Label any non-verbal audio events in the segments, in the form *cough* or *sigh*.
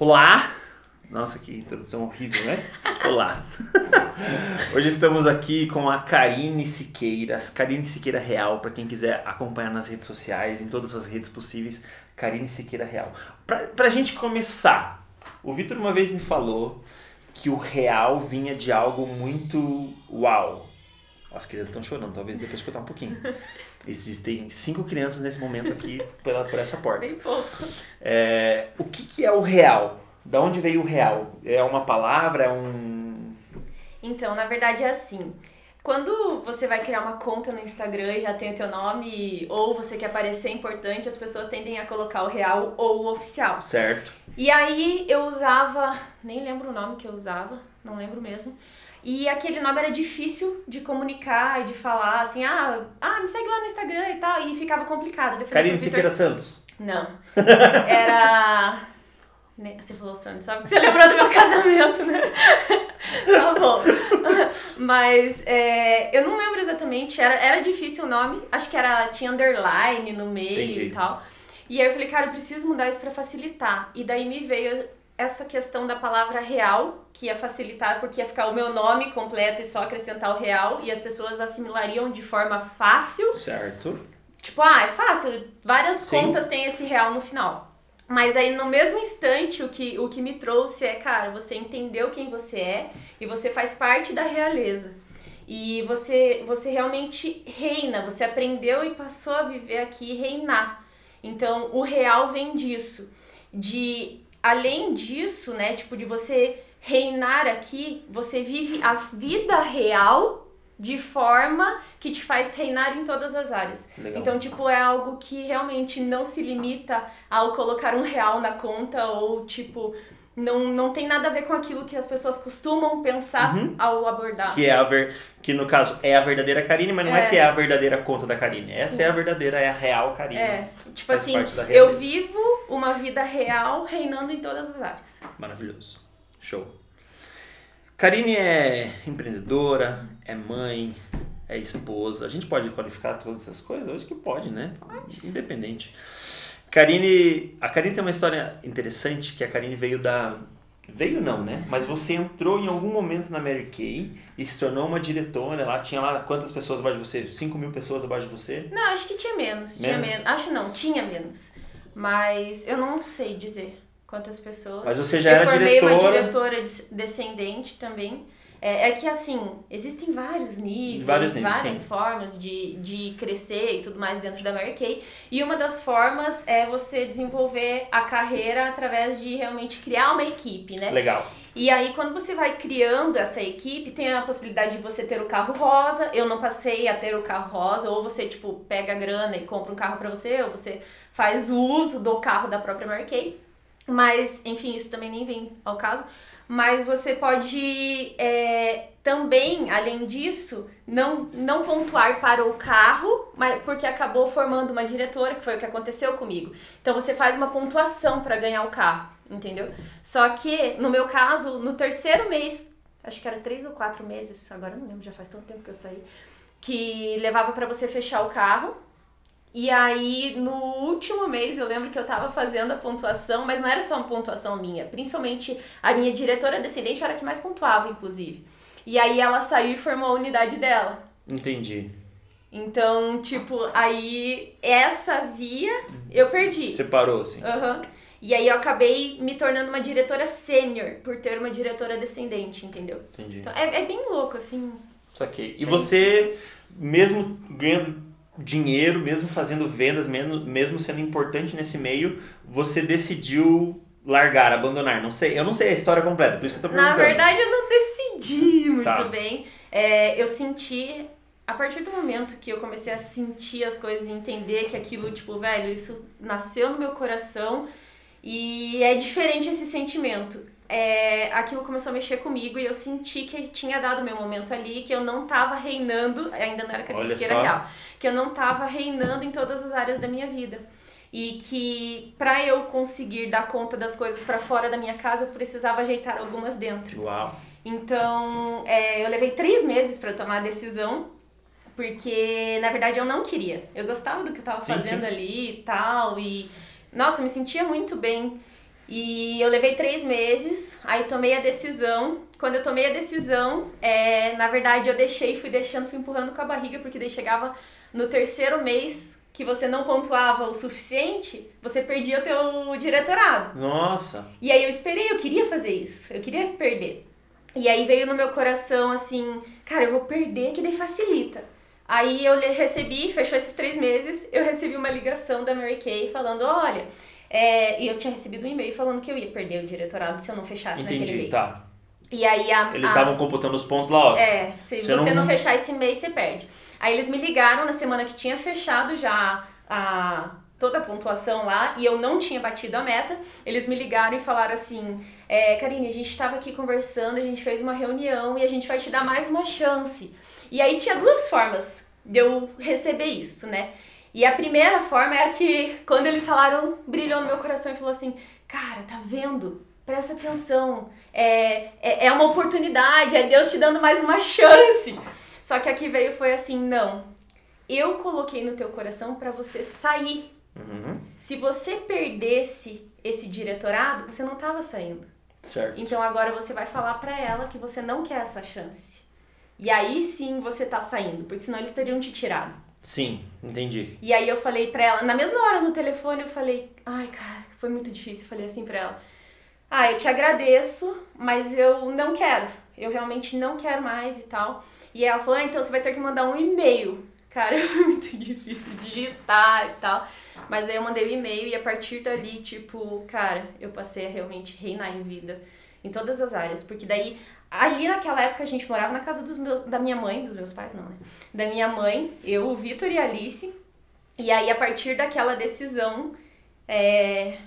Olá! Nossa, que introdução horrível, né? Olá! *laughs* Hoje estamos aqui com a Karine Siqueira, Karine Siqueira Real, para quem quiser acompanhar nas redes sociais, em todas as redes possíveis, Karine Siqueira Real. Pra, pra gente começar, o Vitor uma vez me falou que o real vinha de algo muito uau. As crianças estão chorando, talvez depois escutar um pouquinho. *laughs* Existem cinco crianças nesse momento aqui pela, por essa porta. Bem pouco. É, o que, que é o real? Da onde veio o real? É uma palavra? É um. Então, na verdade é assim. Quando você vai criar uma conta no Instagram e já tem o teu nome, ou você quer parecer importante, as pessoas tendem a colocar o real ou o oficial. Certo. E aí eu usava, nem lembro o nome que eu usava, não lembro mesmo. E aquele nome era difícil de comunicar e de falar assim, ah, ah, me segue lá no Instagram e tal, e ficava complicado. Karine Siqueira Santos. Não. Era. Você falou Santos, só porque você lembrou do meu *laughs* casamento, né? tá bom. Mas é, eu não lembro exatamente, era, era difícil o nome, acho que era, tinha underline no meio Entendi. e tal. E aí eu falei, cara, eu preciso mudar isso pra facilitar. E daí me veio essa questão da palavra real, que ia facilitar, porque ia ficar o meu nome completo e só acrescentar o real, e as pessoas assimilariam de forma fácil Certo. Tipo, ah, é fácil, várias Sim. contas têm esse real no final. Mas aí no mesmo instante o que, o que me trouxe é, cara, você entendeu quem você é e você faz parte da realeza. E você, você realmente reina, você aprendeu e passou a viver aqui e reinar. Então o real vem disso. De além disso, né, tipo, de você reinar aqui, você vive a vida real de forma que te faz reinar em todas as áreas. Legal. Então, tipo, é algo que realmente não se limita ao colocar um real na conta ou, tipo, não, não tem nada a ver com aquilo que as pessoas costumam pensar Uhum. ao abordar. Que é a ver... que no caso é a verdadeira Karine, mas não é, É. que é a verdadeira conta da Karine. Essa Sim. é a verdadeira, é a real Karine. É, tipo assim, eu vivo uma vida real reinando em todas as áreas. Maravilhoso. Show. Karine é empreendedora, é mãe, é esposa. A gente pode qualificar todas essas coisas? Eu acho que pode, né? Independente. Karine, a Karine tem uma história interessante que a Karine veio da veio não, né? Mas você entrou em algum momento na Mary Kay e se tornou uma diretora lá. Tinha lá quantas pessoas abaixo de você? 5 mil pessoas abaixo de você? Não, acho que tinha menos. Tinha Menos? menos. Acho não, tinha menos. Mas eu não sei dizer quantas pessoas. Mas você já eu era formei uma diretora. diretora des- descendente também. É, é que assim, existem vários níveis, Vários níveis, várias sim. formas de, de crescer e tudo mais dentro da Mary Kay. E uma das formas é você desenvolver a carreira através de realmente criar uma equipe, né? Legal. E aí, quando você vai criando essa equipe, tem a possibilidade de você ter o carro rosa. Eu não passei a ter o carro rosa, ou você, tipo, pega a grana e compra um carro pra você, ou você faz o uso do carro da própria Mary Kay. Mas, enfim, isso também nem vem ao caso. Mas você pode é, também, além disso, não, não pontuar para o carro, mas porque acabou formando uma diretora, que foi o que aconteceu comigo. Então você faz uma pontuação para ganhar o carro, entendeu? Só que, no meu caso, no terceiro mês, acho que era três ou quatro meses, agora não lembro, já faz tanto tempo que eu saí, que levava para você fechar o carro. E aí, no último mês, eu lembro que eu tava fazendo a pontuação, mas não era só uma pontuação minha. Principalmente a minha diretora descendente era a que mais pontuava, inclusive. E aí ela saiu e formou a unidade dela. Entendi. Então, tipo, aí essa via eu perdi. Separou, assim. Aham. E aí eu acabei me tornando uma diretora sênior por ter uma diretora descendente, entendeu? Entendi. Então é, é bem louco, assim. Saquei. E você, mesmo ganhando dinheiro, mesmo fazendo vendas, mesmo, sendo importante nesse meio, você decidiu largar, abandonar. Não sei, eu não sei a história completa, por isso que eu tô Na perguntando. verdade, eu não decidi muito Tá. bem. É, eu senti, a partir do momento que eu comecei a sentir as coisas e entender que aquilo, tipo, velho, isso nasceu no meu coração e é diferente esse sentimento. É, aquilo começou a mexer comigo e eu senti que tinha dado meu momento ali, que eu não tava reinando, ainda não era só. real, que eu não tava reinando em todas as áreas da minha vida. E que pra eu conseguir dar conta das coisas pra fora da minha casa, eu precisava ajeitar algumas dentro. Uau. Então, é, eu levei três meses pra tomar a decisão, porque na verdade eu não queria. Eu gostava do que eu tava Sim, fazendo ali e tal, e nossa, me sentia muito bem. E eu levei três meses, aí tomei a decisão. Quando eu tomei a decisão, é, na verdade eu deixei, fui deixando, fui empurrando com a barriga, porque daí chegava no terceiro mês que você não pontuava o suficiente, você perdia o teu diretorado. Nossa. E aí eu esperei, eu queria fazer isso, eu queria perder. E aí veio no meu coração assim, cara, eu vou perder, que daí facilita. Aí eu recebi, fechou esses três meses, eu recebi uma ligação da Mary Kay falando, olha, é, e eu tinha recebido um e-mail falando que eu ia perder o diretorado se eu não fechasse Entendi, naquele mês. tá. E aí a. Eles estavam computando os pontos lá, ó. É, se Você você, não- não... fechar esse mês, você perde. Aí eles me ligaram na semana que tinha fechado já a, toda a pontuação lá e eu não tinha batido a meta. Eles me ligaram e falaram assim: é, Karine, a gente estava aqui conversando, a gente fez uma reunião e a gente vai te dar mais uma chance. E aí tinha duas formas de eu receber isso, né? E a primeira forma é a que, quando eles falaram, brilhou no meu coração e falou assim: Cara, tá vendo? Presta atenção. É, é, é uma oportunidade, é Deus te dando mais uma chance. Só que aqui veio foi assim: Não. Eu coloquei no teu coração para você sair. Uhum. Se você perdesse esse diretorado, você não tava saindo. Certo. Então agora você vai falar pra ela que você não quer essa chance. E aí sim você tá saindo, porque senão eles teriam te tirado. Sim, entendi. E aí eu falei pra ela, na mesma hora no telefone, eu falei, ai cara, foi muito difícil. Eu falei assim pra ela, ah, eu te agradeço, mas eu não quero. Eu realmente não quero mais e tal. E ela falou, ah, então você vai ter que mandar um e-mail. Cara, foi *laughs* muito difícil digitar e tal. Mas daí eu mandei o e-mail e a partir dali, tipo, cara, eu passei a realmente reinar em vida. Em todas as áreas. Porque daí, ali naquela época, a gente morava na casa dos meus, da minha mãe, dos meus pais não, né? Da minha mãe, eu, o Vitor e a Alice. E aí, a partir daquela decisão, é,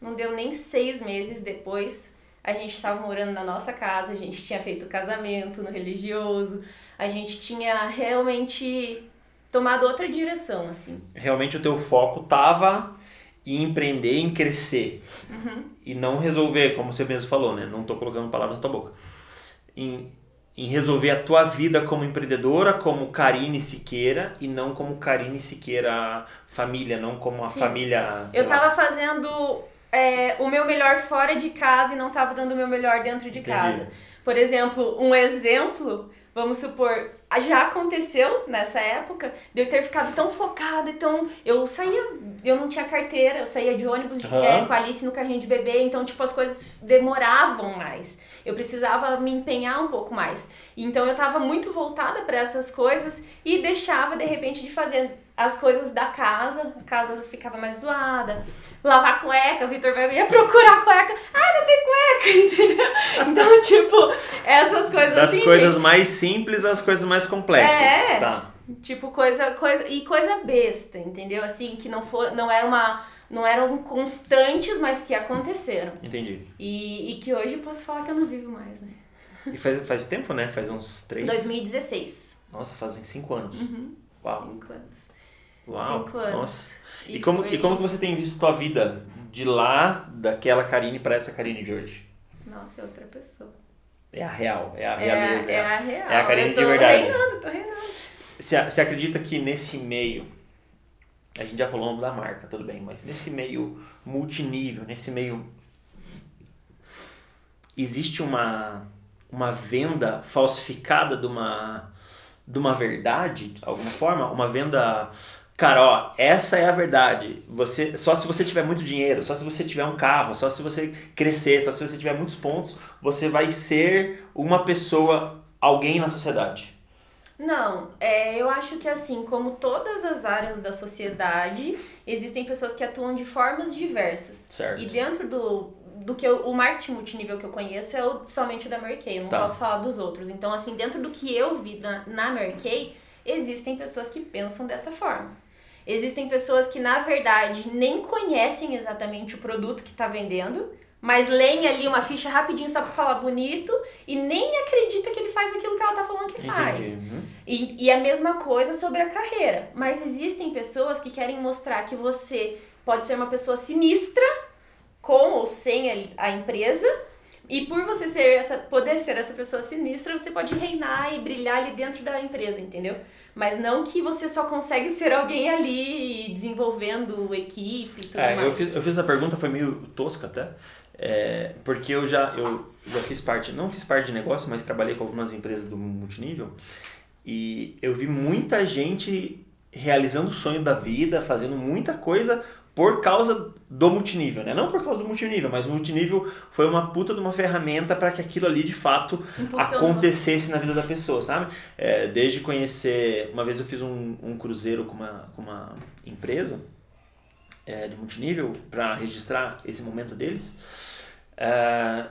não deu nem seis meses depois, a gente estava morando na nossa casa, a gente tinha feito casamento no religioso, a gente tinha realmente tomado outra direção, assim. Realmente o teu foco tava em empreender, em crescer. E não resolver, como você mesmo falou, né? Não tô colocando palavras na tua boca. Em, em resolver a tua vida como empreendedora, como Karine Siqueira, e não como Karine Siqueira família, não como a Sim. família. Eu lá. tava fazendo é, o meu melhor fora de casa e não tava dando o meu melhor dentro de Entendi. casa. Por exemplo, um exemplo, vamos supor, já aconteceu nessa época de eu ter ficado tão focada, então eu saía, eu não tinha carteira, eu saía de ônibus Aham. é, com a Alice no carrinho de bebê, então tipo as coisas demoravam mais. Eu precisava me empenhar um pouco mais. Então eu tava muito voltada para essas coisas e deixava de repente de fazer as coisas da casa, a casa ficava mais zoada. Lavar cueca, o Vitor vai ia procurar cueca. Ai, não tem cueca, *laughs* entendeu? Então, tipo, essas coisas Das assim. coisas mais simples às coisas mais complexas. É. Tá. Tipo, coisa, coisa. E coisa besta, entendeu? Assim, que não for, não era uma. Não eram constantes, mas que aconteceram. Entendi. E, e que hoje eu posso falar que eu não vivo mais, né? E faz, faz tempo, né? Faz uns três. 2016. Nossa, fazem cinco anos. Uhum. Uau. Cinco anos. Uau. Cinco anos. Nossa. E, como, foi- e como que você tem visto tua vida de lá, daquela Karine para essa Karine de hoje? Nossa, é outra pessoa. É a real, é a É, realeza. é a real. é a Karine de verdade. reinando, tô reinando. Você, você acredita que nesse meio, a gente já falou o nome da marca, tudo bem, mas nesse meio multinível, nesse meio. Existe uma, uma venda falsificada de uma, de uma verdade, de alguma forma? Uma venda. Cara, ó, essa é a verdade. Você, só se você tiver muito dinheiro, só se você tiver um carro, só se você crescer, só se você tiver muitos pontos, você vai ser uma pessoa, alguém na sociedade. Não, é, eu acho que assim, como todas as áreas da sociedade, existem pessoas que atuam de formas diversas. Certo. E dentro do, do que eu, o marketing multinível que eu conheço é o, somente o da Mary Kay, eu não Tá. posso falar dos outros. Então, assim, dentro do que eu vi na, na Mary Kay, existem pessoas que pensam dessa forma. Existem pessoas que, na verdade, nem conhecem exatamente o produto que está vendendo, mas leem ali uma ficha rapidinho só para falar bonito e nem acredita que ele faz aquilo que ela tá falando que faz. Uhum. E, e a mesma coisa sobre a carreira. Mas existem pessoas que querem mostrar que você pode ser uma pessoa sinistra, com ou sem a, a empresa, E por você ser essa, poder ser essa pessoa sinistra, você pode reinar e brilhar ali dentro da empresa, entendeu? Mas não que você só consegue ser alguém ali desenvolvendo equipe e tudo é, mais. Eu fiz, eu fiz essa pergunta, foi meio tosca até. É, porque eu já, eu já fiz parte, não fiz parte de negócio, mas trabalhei com algumas empresas do multinível. E eu vi muita gente realizando o sonho da vida, fazendo muita coisa por causa do multinível, né? Não por causa do multinível, mas o multinível foi uma puta de uma ferramenta para que aquilo ali de fato acontecesse na vida da pessoa, sabe? É, desde conhecer, uma vez eu fiz um, um cruzeiro com uma, com uma empresa é, de multinível para registrar esse momento deles. É,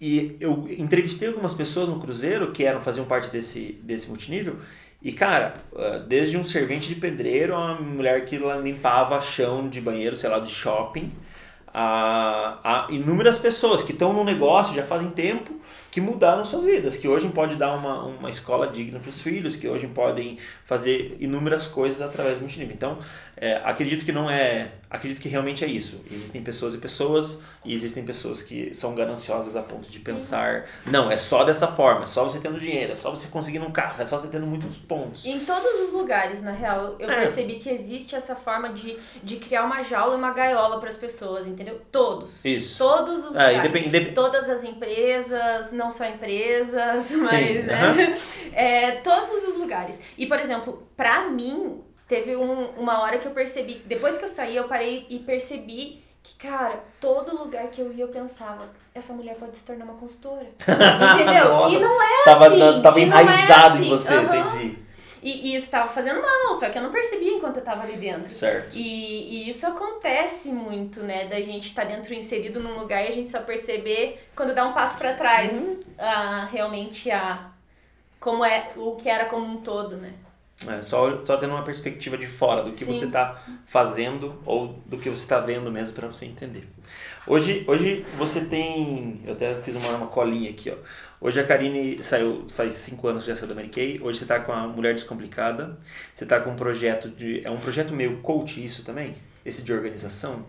e eu entrevistei algumas pessoas no cruzeiro que eram faziam parte desse, desse multinível e, cara, uh, desde um servente de pedreiro, uma mulher que limpava chão de banheiro, sei lá, de shopping, a, a inúmeras pessoas que estão no negócio já fazem tempo que mudaram suas vidas, que hoje podem dar uma, uma escola digna para os filhos, que hoje podem fazer inúmeras coisas através do multinível. Então, é, acredito que não é. Acredito que realmente é isso. Existem pessoas e pessoas, e existem pessoas que são gananciosas a ponto de Sim. pensar: não, é só dessa forma, é só você tendo dinheiro, é só você conseguindo um carro, é só você tendo muitos pontos. Em todos os lugares, na real, eu É. percebi que existe essa forma de, de criar uma jaula e uma gaiola para as pessoas, entendeu? Todos. Isso. Todos os É, lugares. indep- Todas as empresas, não só empresas, *laughs* mas aham. né? *laughs* É, todos os lugares. E, por exemplo, pra mim, teve um- uma hora que eu percebi, depois que eu saí, eu parei e percebi que, cara, todo lugar que eu ia eu pensava, essa mulher pode se tornar uma consultora. *laughs* Entendeu? Nossa, e não é tava, assim, tava e não é enraizado em assim, você, aham. entendi. E, e isso tava fazendo mal, só que eu não percebia enquanto eu tava ali dentro. Certo. E, e isso acontece muito, né? Da gente estar dentro inserido num lugar e a gente só perceber quando dá um passo pra trás Uhum. a, realmente a como é o que era como um todo, né? É, só, só tendo uma perspectiva de fora do que Sim. você está fazendo ou do que você está vendo mesmo para você entender. Hoje, hoje você tem. Eu até fiz uma, uma colinha aqui, ó. Hoje a Karine saiu, faz cinco anos já saiu da Mary Kay. Hoje você está com a Mulher Descomplicada. Você está com um projeto de. É um projeto meio coach isso também? Esse de organização?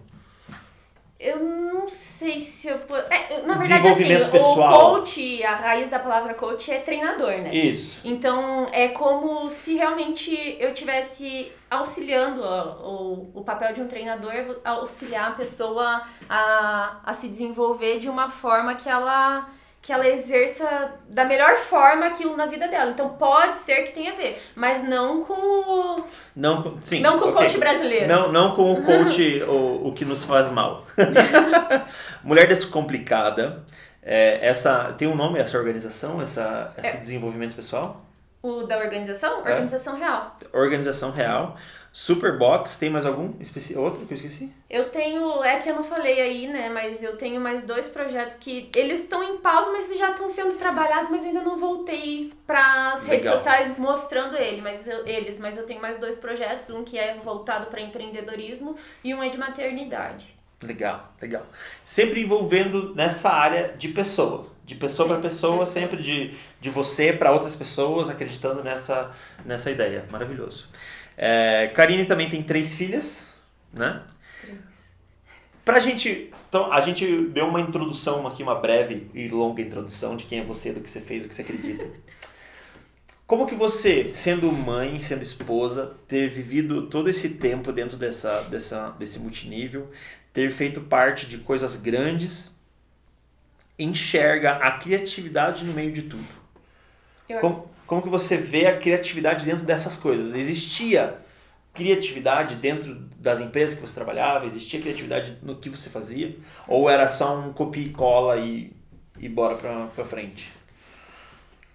Eu não sei se eu. É, na verdade, assim, Desenvolvimento o pessoal. coach, a raiz da palavra coach é treinador, né? Isso. Então é como se realmente eu tivesse auxiliando o, o papel de um treinador, auxiliar a pessoa a, a se desenvolver de uma forma que ela que ela exerça da melhor forma aquilo na vida dela. Então pode ser que tenha a ver, mas não com o, Não, com- sim, não com o ok. coach brasileiro. Não, não com o *laughs* coach o, o que nos faz mal. *laughs* Mulher Descomplicada. É, essa, tem um nome essa organização, essa, esse desenvolvimento pessoal? O da organização? É. Organização real. Organização Real. Superbox, tem mais algum? Outro que eu esqueci? Eu tenho, é que eu não falei aí, né, mas eu tenho mais dois projetos que eles estão em pausa, mas já estão sendo trabalhados, mas ainda não voltei para as redes sociais mostrando ele, mas eu- eles, mas eu tenho mais dois projetos, um que é voltado para empreendedorismo e um é de maternidade. Legal, legal. Sempre envolvendo nessa área de pessoa. De pessoa para pessoa, pessoa. sempre de, de você para outras pessoas, acreditando nessa, nessa ideia. Maravilhoso. É, Karine também tem três filhas, né? Pra gente. Então, a gente deu uma introdução aqui, uma breve e longa introdução de quem é você, do que você fez, do que você acredita. *laughs* Como que você, sendo mãe, sendo esposa, ter vivido todo esse tempo dentro dessa, dessa, desse multinível, ter feito parte de coisas grandes, enxerga a criatividade no meio de tudo? Eu- Como, como que você vê a criatividade dentro dessas coisas? Existia criatividade dentro das empresas que você trabalhava? Existia criatividade no que você fazia? Ou era só um copia e cola e, e bora pra, pra frente?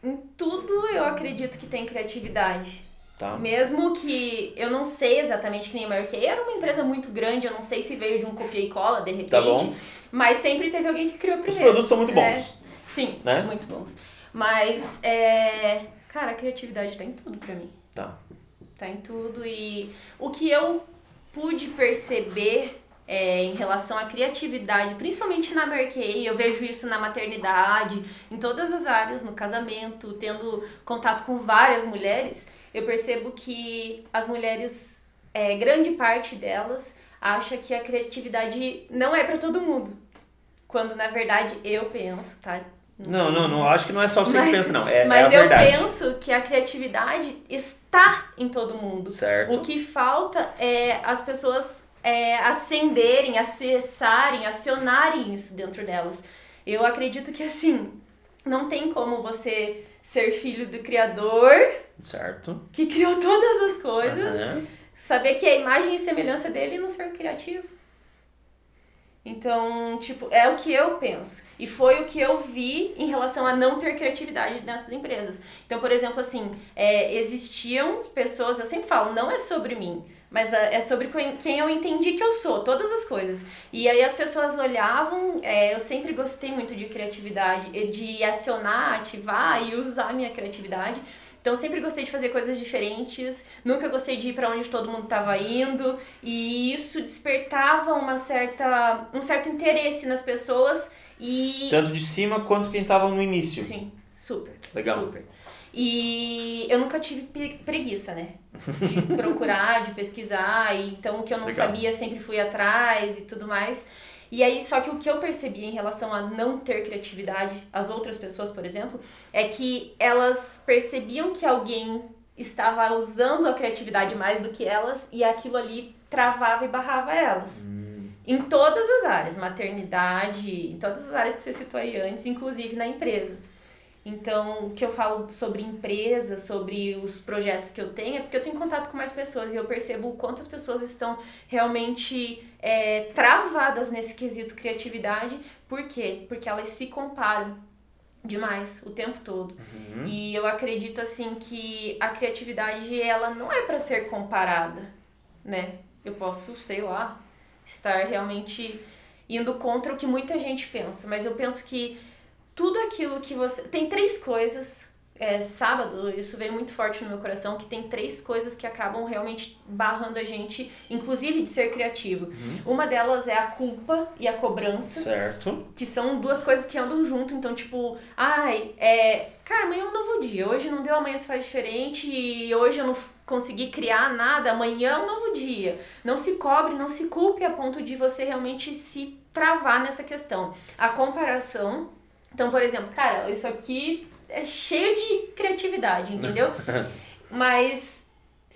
Em tudo eu acredito que tem criatividade. Tá? Mesmo que eu não sei exatamente que nem a Kay era uma empresa muito grande, eu não sei se veio de um copia e cola de repente, Tá bom? mas sempre teve alguém que criou Os primeiro. produtos são muito né? bons. Sim, Né? muito bons. Mas, é... cara, a criatividade tá em tudo pra mim. Tá. Tá em tudo. E o que eu pude perceber é, em relação à criatividade, principalmente na Mary Kay, eu vejo isso na maternidade, em todas as áreas, no casamento, tendo contato com várias mulheres, eu percebo que as mulheres, é, grande parte delas, acha que a criatividade não é pra todo mundo. quando na verdade eu penso, tá? Não, não, não, acho que não é só você Mas- que pensa, não. É, Mas é eu verdade. penso que a criatividade está em todo mundo. Certo. O que falta é as pessoas é, acenderem, acessarem, acionarem isso dentro delas. Eu acredito que assim, não tem como você ser filho do Criador, Certo. que criou todas as coisas, Aham. saber que a imagem e semelhança dele não ser criativo. Então, tipo, é o que eu penso. E foi o que eu vi em relação a não ter criatividade nessas empresas. Então, por exemplo, assim, é, existiam pessoas, eu sempre falo, não é sobre mim, mas é é sobre quem eu entendi que eu sou, todas as coisas. E aí as pessoas olhavam, é, eu sempre gostei muito de criatividade, de acionar, ativar e usar a minha criatividade. Então sempre gostei de fazer coisas diferentes, nunca gostei de ir para onde todo mundo estava indo, e isso despertava uma certa, um certo interesse nas pessoas e Tanto de cima quanto quem tava no início. sim, super. Legal. Super. E eu nunca tive pre- preguiça, né? De *laughs* procurar, de pesquisar, e então o que eu não Legal. sabia sempre fui atrás e tudo mais. E aí, só que o que eu percebi em relação a não ter criatividade, as outras pessoas, por exemplo, é que elas percebiam que alguém estava usando a criatividade mais do que elas e aquilo ali travava e barrava elas. Hum, Em todas as áreas, maternidade, em todas as áreas que você citou aí antes, inclusive na empresa. Então, o que eu falo sobre empresa, sobre os projetos que eu tenho, é porque eu tenho contato com mais pessoas e eu percebo o quanto as pessoas estão realmente é, travadas nesse quesito criatividade. Por quê? Porque elas se comparam demais o tempo todo. uhum. E eu acredito assim que a criatividade ela não é para ser comparada, né? Eu posso, sei lá, estar realmente indo contra o que muita gente pensa, mas eu penso que tudo aquilo que você tem três coisas é, sábado, isso veio muito forte no meu coração, que tem três coisas que acabam realmente barrando a gente, inclusive de ser criativo. Uma delas é a culpa e a cobrança Certo. que são duas coisas que andam junto, então, tipo, ai, é. Cara, amanhã é um novo dia. Hoje não deu, amanhã se faz diferente. E hoje eu não consegui criar nada. Amanhã é um novo dia. Não se cobre, não se culpe a ponto de você realmente se travar nessa questão. A comparação. Então, por exemplo, cara, isso aqui é cheio de criatividade, entendeu? *laughs* Mas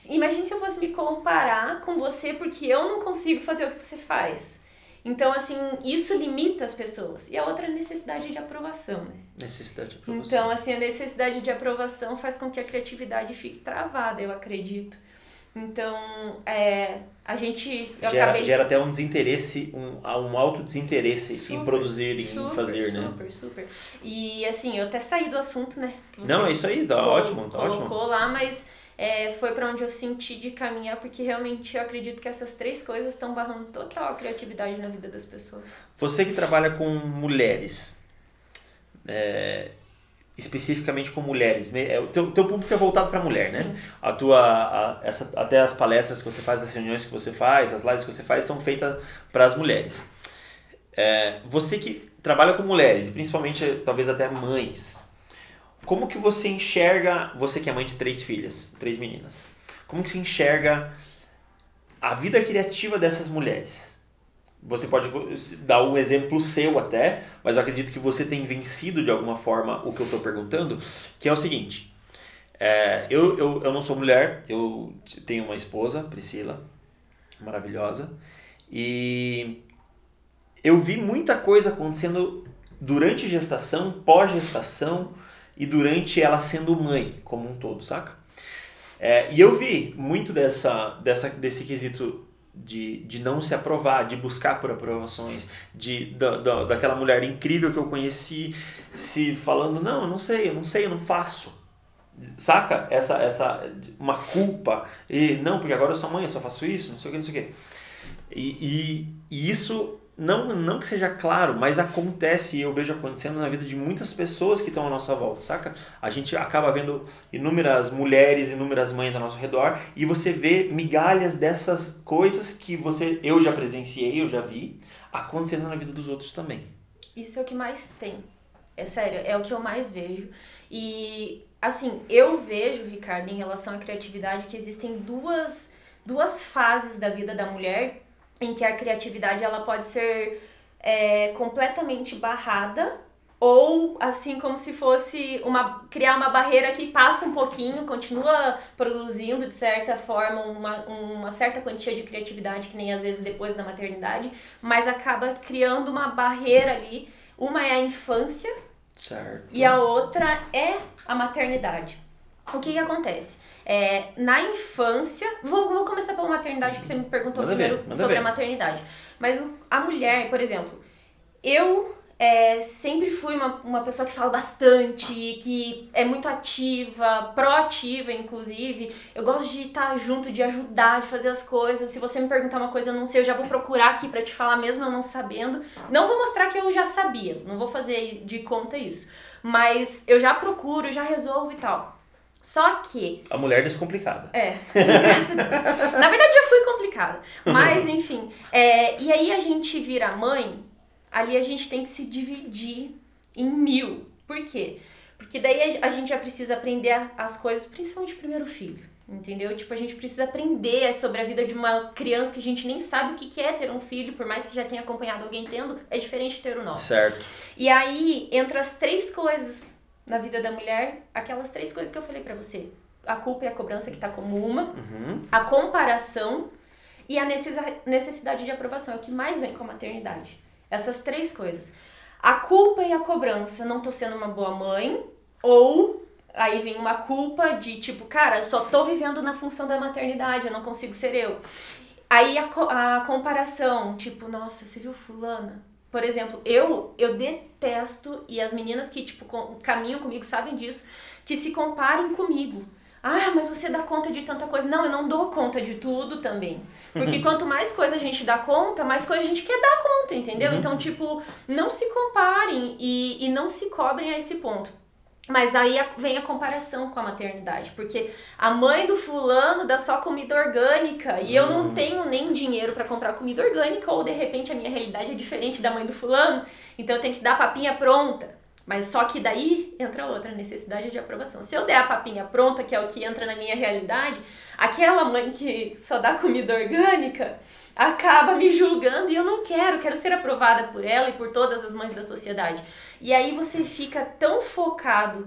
imagine se eu fosse me comparar com você porque eu não consigo fazer o que você faz. Então, assim, isso limita as pessoas. E a outra é a necessidade de aprovação, né? Necessidade de aprovação. Então, assim, a necessidade de aprovação faz com que a criatividade fique travada, eu acredito. Então, é, a gente. Gera, acabei. gera até um desinteresse, um, um alto desinteresse em Super, produzir, em super, fazer, né? Super, super. E assim, eu até saí do assunto, né? Não, é isso aí, tá ótimo, tá colocou ótimo. lá, mas é, foi pra onde eu senti de caminhar, porque realmente eu acredito que essas três coisas estão barrando total a criatividade na vida das pessoas. Você que trabalha com mulheres, é, especificamente com mulheres, é, o teu, teu público é voltado para mulher, né? Sim. A tua, a- essa, até as palestras que você faz, as reuniões que você faz, as lives que você faz são feitas para as mulheres. É, você que trabalha com mulheres, principalmente talvez até mães, como que você enxerga, você que é mãe de três filhas, três meninas, como que você enxerga a vida criativa dessas mulheres? Você pode dar um exemplo seu até, mas eu acredito que você tem vencido de alguma forma o que eu estou perguntando, que é o seguinte. é, eu, eu, eu não sou mulher, eu tenho uma esposa, Priscila, maravilhosa, e eu vi muita coisa acontecendo durante gestação, pós-gestação e durante ela sendo mãe, como um todo, saca? É, e eu vi muito dessa, dessa, desse quesito de, de não se aprovar, de buscar por aprovações, de, da, da, daquela mulher incrível que eu conheci se falando, não, eu não sei, eu não sei, eu não faço. Saca? Essa, essa, uma culpa. E, não, porque agora eu sou mãe, eu só faço isso, não sei o que, não sei o que. E, e, e isso, não, não que seja claro, mas acontece e eu vejo acontecendo na vida de muitas pessoas que estão à nossa volta, saca? A gente acaba vendo inúmeras mulheres, inúmeras mães ao nosso redor e você vê migalhas dessas coisas que você, eu já presenciei, eu já vi, acontecendo na vida dos outros também. Isso é o que mais tem. É sério, é o que eu mais vejo. E, assim, eu vejo, Ricardo, em relação à criatividade, que existem duas, duas fases da vida da mulher em que a criatividade ela pode ser é, completamente barrada ou assim como se fosse uma criar uma barreira que passa um pouquinho, continua produzindo de certa forma uma, uma certa quantia de criatividade que nem às vezes depois da maternidade, mas acaba criando uma barreira ali. Uma é a infância certo. e a outra é a maternidade. O que, que acontece? É, na infância, vou, vou começar pela maternidade, que você me perguntou Manda primeiro ver, sobre ver. a maternidade. Mas a mulher, por exemplo, eu é, sempre fui uma, uma pessoa que fala bastante, que é muito ativa, proativa, inclusive. Eu gosto de estar junto, de ajudar, de fazer as coisas. Se você me perguntar uma coisa eu não sei, eu já vou procurar aqui para te falar, mesmo eu não sabendo. Não vou mostrar que eu já sabia, não vou fazer de conta isso. Mas eu já procuro, já resolvo e tal. Só que. A mulher descomplicada. É, graças a Deus. Na verdade já fui complicada. Mas, *laughs* enfim. É, e aí a gente vira mãe, ali a gente tem que se dividir em mil. Por quê? Porque daí a gente já precisa aprender as coisas, principalmente o primeiro filho. Entendeu? Tipo, a gente precisa aprender sobre a vida de uma criança que a gente nem sabe o que é ter um filho, por mais que já tenha acompanhado alguém tendo, é diferente ter o nosso. Certo. E aí, entre as três coisas na vida da mulher, aquelas três coisas que eu falei para você. A culpa e a cobrança que tá como uma, Uhum. a comparação e a necessidade de aprovação, é o que mais vem com a maternidade. Essas três coisas. A culpa e a cobrança, não tô sendo uma boa mãe, ou aí vem uma culpa de tipo, cara, só tô vivendo na função da maternidade, eu não consigo ser eu. Aí a, co a comparação, tipo, nossa, você viu fulana? Por exemplo, eu eu detesto, e as meninas que, tipo, com, caminham comigo sabem disso, que se comparem comigo. Ah, mas você dá conta de tanta coisa. Não, eu não dou conta de tudo também. Porque Uhum. *laughs* quanto mais coisa a gente dá conta, mais coisa a gente quer dar conta, entendeu? Uhum. Então, tipo, não se comparem e, e não se cobrem a esse ponto. Mas aí vem a comparação com a maternidade, porque a mãe do fulano dá só comida orgânica e eu não Hum. tenho nem dinheiro pra comprar comida orgânica, ou de repente a minha realidade é diferente da mãe do fulano, então eu tenho que dar papinha pronta. Mas só que daí entra outra necessidade de aprovação. Se eu der a papinha pronta, que é o que entra na minha realidade, aquela mãe que só dá comida orgânica acaba me julgando e eu não quero, quero ser aprovada por ela e por todas as mães da sociedade. E aí você fica tão focado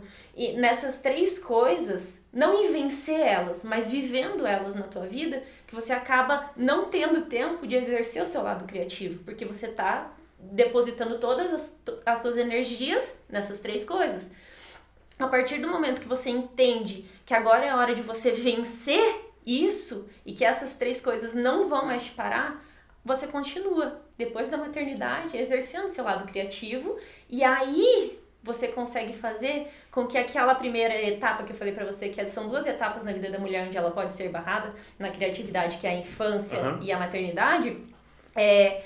nessas três coisas, não em vencer elas, mas vivendo elas na tua vida, que você acaba não tendo tempo de exercer o seu lado criativo, porque você tá depositando todas as, as suas energias nessas três coisas. A partir do momento que você entende que agora é a hora de você vencer isso e que essas três coisas não vão mais te parar, você continua depois da maternidade exercendo seu lado criativo e aí você consegue fazer com que aquela primeira etapa que eu falei pra você, que são duas etapas na vida da mulher onde ela pode ser barrada na criatividade, que é a infância Aham. e a maternidade, é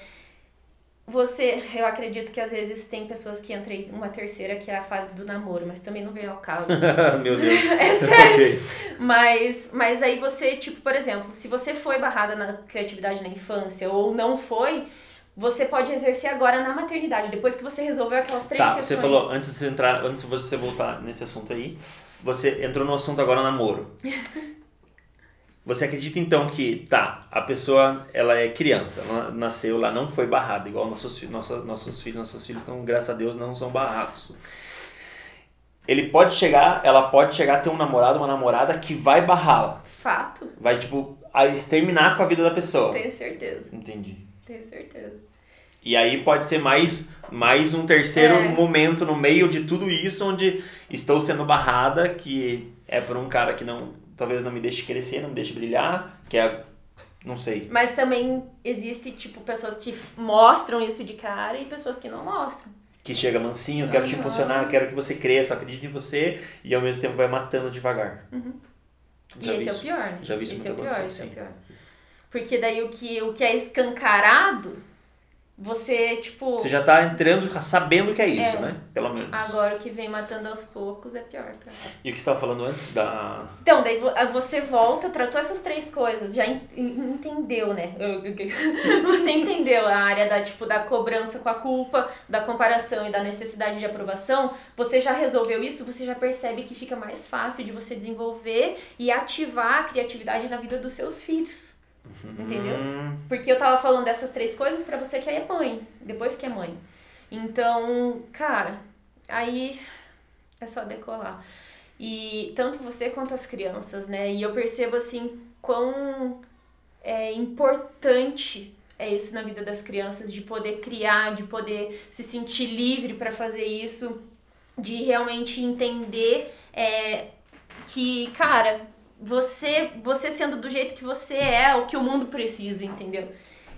você, eu acredito que às vezes tem pessoas que entram em uma terceira que é a fase do namoro, mas também não veio ao caso. *laughs* Meu Deus. *laughs* É sério. Ok. Mas, mas aí você, tipo, por exemplo, se você foi barrada na criatividade na infância ou não foi, você pode exercer agora na maternidade, depois que você resolveu aquelas três Tá, questões. você falou, antes de você entrar, antes de você voltar nesse assunto aí, você entrou no assunto agora namoro. *laughs* Você acredita então que, tá, a pessoa, ela é criança, ela nasceu lá, não foi barrada, igual nossos, nossa, nossos filhos, nossos filhos estão, graças a Deus, não são barrados. Ele pode chegar, ela pode chegar a ter um namorado, uma namorada que vai barrá-la. Fato, Vai, tipo, exterminar com a vida da pessoa. tenho certeza, Entendi. tenho certeza. E aí pode ser mais, mais um terceiro É. momento no meio de tudo isso, onde estou sendo barrada, que é por um cara que não talvez não me deixe crescer, não me deixe brilhar, que é. Não sei. Mas também existe, tipo, pessoas que mostram isso de cara e pessoas que não mostram. Que chega mansinho, quero te impulsionar, quero que você cresça, acredite em você, e ao mesmo tempo vai matando devagar. E Já vi esse é o pior, né? Já vi isso esse é o pior, esse é o pior. Porque daí o que, o que é escancarado, você, tipo. Você já tá entrando sabendo que é isso, É. né? Pelo menos. Agora o que vem matando aos poucos é pior, cara. E o que você estava falando antes da. Então, daí vo- você volta, tratou essas três coisas, já en- en- entendeu, né? *laughs* Você entendeu a área da, tipo, da cobrança com a culpa, da comparação e da necessidade de aprovação, você já resolveu isso, você já percebe que fica mais fácil de você desenvolver e ativar a criatividade na vida dos seus filhos. Uhum. Entendeu? Porque eu tava falando dessas três coisas para você que é mãe, depois que é mãe. Então, cara, aí é só decolar. E tanto você quanto as crianças, né? E eu percebo assim quão é importante é isso na vida das crianças de poder criar, de poder se sentir livre para fazer isso, de realmente entender é, que, cara, você você sendo do jeito que você é, o que o mundo precisa, entendeu?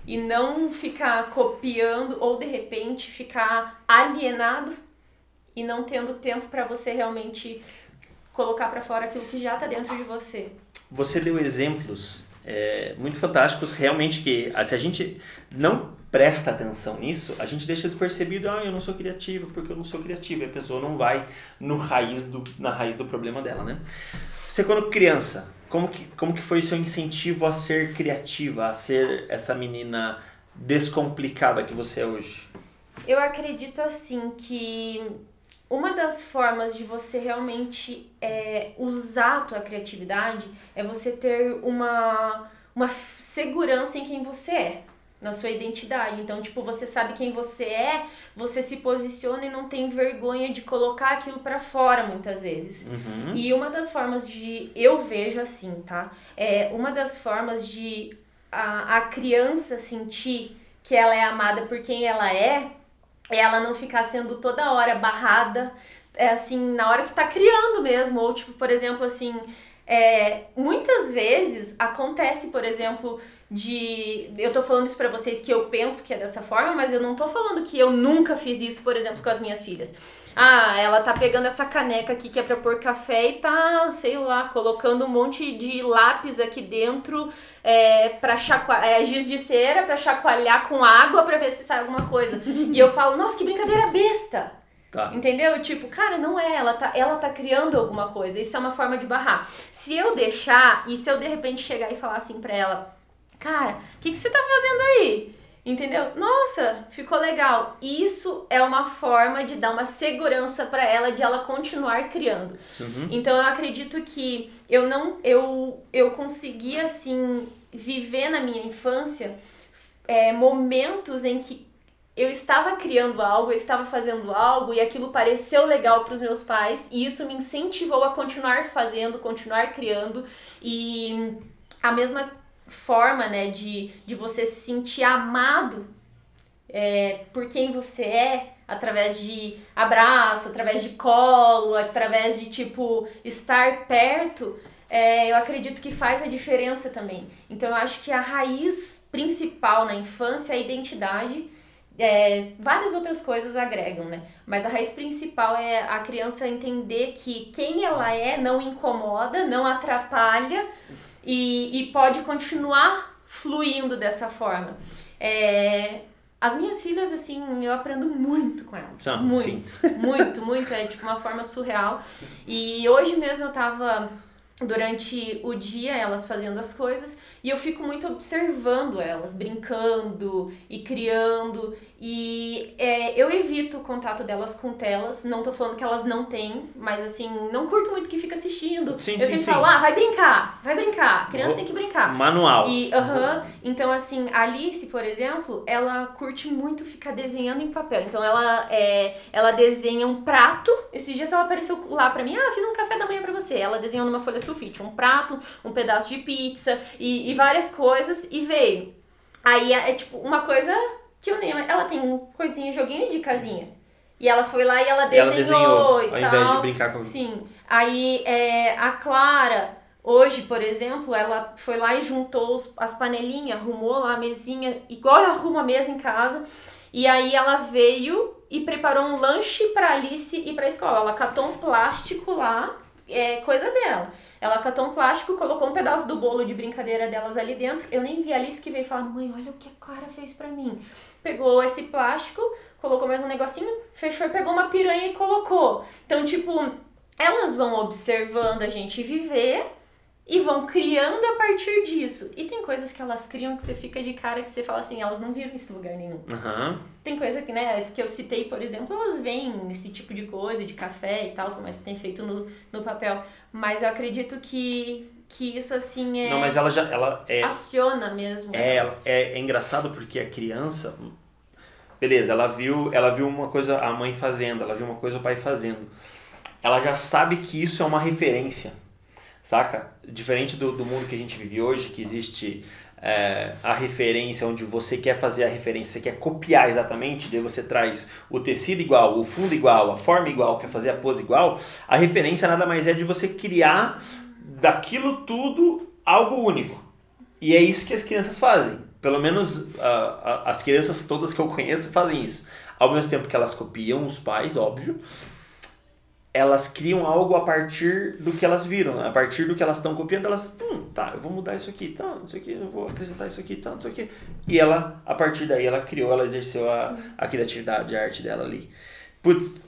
E não ficar copiando ou de repente ficar alienado e não tendo tempo para você realmente colocar para fora aquilo que já tá dentro de você. Você deu exemplos é, muito fantásticos, realmente que se a gente não presta atenção nisso, a gente deixa despercebido, ah, eu não sou criativo porque eu não sou criativo, e a pessoa não vai no raiz do, na raiz do problema dela, né? Você quando criança, como que, como que foi o seu incentivo a ser criativa, a ser essa menina descomplicada que você é hoje? Eu acredito assim que uma das formas de você realmente é, usar a tua criatividade é você ter uma, uma segurança em quem você é na sua identidade. Então, tipo, você sabe quem você é, você se posiciona e não tem vergonha de colocar aquilo para fora muitas vezes. Uhum. E uma das formas de eu vejo assim, tá? É uma das formas de a, a criança sentir que ela é amada por quem ela é ela não ficar sendo toda hora barrada, é, assim, na hora que tá criando mesmo, ou tipo, por exemplo, assim, é, muitas vezes acontece, por exemplo, de. Eu tô falando isso pra vocês que eu penso que é dessa forma, mas eu não tô falando que eu nunca fiz isso, por exemplo, com as minhas filhas. Ah, ela tá pegando essa caneca aqui que é pra pôr café e tá, sei lá, colocando um monte de lápis aqui dentro é, pra chacoalhar, é, giz de cera pra chacoalhar com água pra ver se sai alguma coisa. e eu falo, nossa, que brincadeira besta! Tá. Entendeu? Tipo, cara, não é, ela tá, ela tá criando alguma coisa. Isso é uma forma de barrar. Se eu deixar e se eu de repente chegar e falar assim pra ela, cara, o que, que você tá fazendo aí? Entendeu? Nossa, ficou legal. Isso é uma forma de dar uma segurança para ela de ela continuar criando. Uhum. Então eu acredito que eu não eu eu consegui assim viver na minha infância é, momentos em que eu estava criando algo, eu estava fazendo algo e aquilo pareceu legal para os meus pais e isso me incentivou a continuar fazendo, continuar criando e a mesma forma, né, de, de você se sentir amado é, por quem você é, através de abraço, através de colo, através de, tipo, estar perto, é, eu acredito que faz a diferença também. Então, eu acho que a raiz principal na infância é a identidade. É, várias outras coisas agregam, né? Mas a raiz principal é a criança entender que quem ela é não incomoda, não atrapalha, e, e pode continuar fluindo dessa forma. É, as minhas filhas, assim, eu aprendo muito com elas. Ah, muito, sim. *laughs* muito, muito. É tipo uma forma surreal. E hoje mesmo eu tava, durante o dia, elas fazendo as coisas, e eu fico muito observando elas, brincando e criando. E é, eu evito o contato delas com telas. Não tô falando que elas não têm, mas assim, não curto muito que fica assistindo. Sim, eu sim, sempre sim. falo, ah, vai brincar, vai brincar. A criança Vou... tem que brincar. Manual. E, aham. Uh -huh, então, assim, a Alice, por exemplo, ela curte muito ficar desenhando em papel. Então, ela, é, ela desenha um prato. Esses dias ela apareceu lá pra mim, ah, fiz um café da manhã pra você. Ela desenhou numa folha sulfite um prato, um pedaço de pizza e e várias coisas e veio. Aí é, é tipo uma coisa que eu nem. Ela tem um coisinha, joguinho de casinha. E ela foi lá e ela desenhou, ela desenhou e ao tal. invés de brincar com Sim. Aí é, a Clara, hoje, por exemplo, ela foi lá e juntou os, as panelinhas, arrumou lá a mesinha, igual ela arruma a mesa em casa. E aí ela veio e preparou um lanche pra Alice e pra escola. Ela catou um plástico lá, é coisa dela. Ela catou um plástico, colocou um pedaço do bolo de brincadeira delas ali dentro. Eu nem vi a Alice que veio falar, mãe, olha o que a Clara fez pra mim. Pegou esse plástico, colocou mais um negocinho, fechou e pegou uma piranha e colocou. Então, tipo, elas vão observando a gente viver e vão criando a partir disso. E tem coisas que elas criam que você fica de cara que você fala assim, elas não viram esse lugar nenhum. Uhum. Tem coisa que, né, as que eu citei, por exemplo, elas veem esse tipo de coisa, de café e tal, como é que tem feito no, no papel. Mas eu acredito que que isso assim é. Não, mas ela já. Ela é, aciona mesmo. é, é, é engraçado porque a criança. Beleza, ela viu, ela viu uma coisa a mãe fazendo, ela viu uma coisa o pai fazendo. Ela já sabe que isso é uma referência, saca? Diferente do, do mundo que a gente vive hoje, que existe é, a referência onde você quer fazer a referência, você quer copiar exatamente, daí você traz o tecido igual, o fundo igual, a forma igual, quer fazer a pose igual. A referência nada mais é de você criar daquilo tudo algo único. E é isso que as crianças fazem. Pelo menos as crianças todas que eu conheço fazem isso. Ao mesmo tempo que elas copiam os pais, óbvio, elas criam algo a partir do que elas viram. A partir do que elas estão copiando, elas, hum, tá, eu vou mudar isso aqui, tá, não sei o que, eu vou acrescentar isso aqui, tá, não sei o que. E ela, a partir daí, ela criou, ela exerceu a, a criatividade, a arte dela ali. Putz,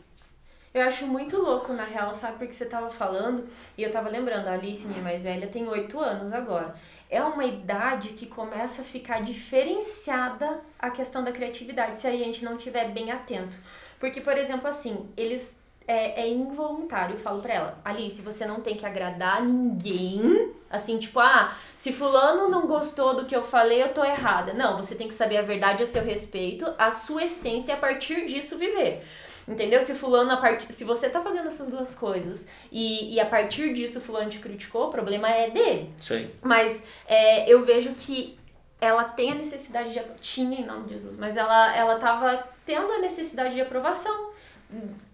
Eu acho muito louco, na real, sabe? Porque você tava falando, e eu tava lembrando, a Alice, minha mais velha, tem 8 anos agora. É uma idade que começa a ficar diferenciada a questão da criatividade, se a gente não estiver bem atento. Porque, por exemplo, assim, eles. É, é involuntário, eu falo pra ela, Alice, você não tem que agradar ninguém. Assim, tipo, ah, se fulano não gostou do que eu falei, eu tô errada. Não, você tem que saber a verdade a seu respeito, a sua essência e a partir disso viver. Entendeu? Se fulano, a part... se você tá fazendo essas duas coisas e, e a partir disso fulano te criticou, o problema é dele. aí. Mas é, eu vejo que ela tem a necessidade de... Tinha em nome de Jesus, mas ela, ela tava tendo a necessidade de aprovação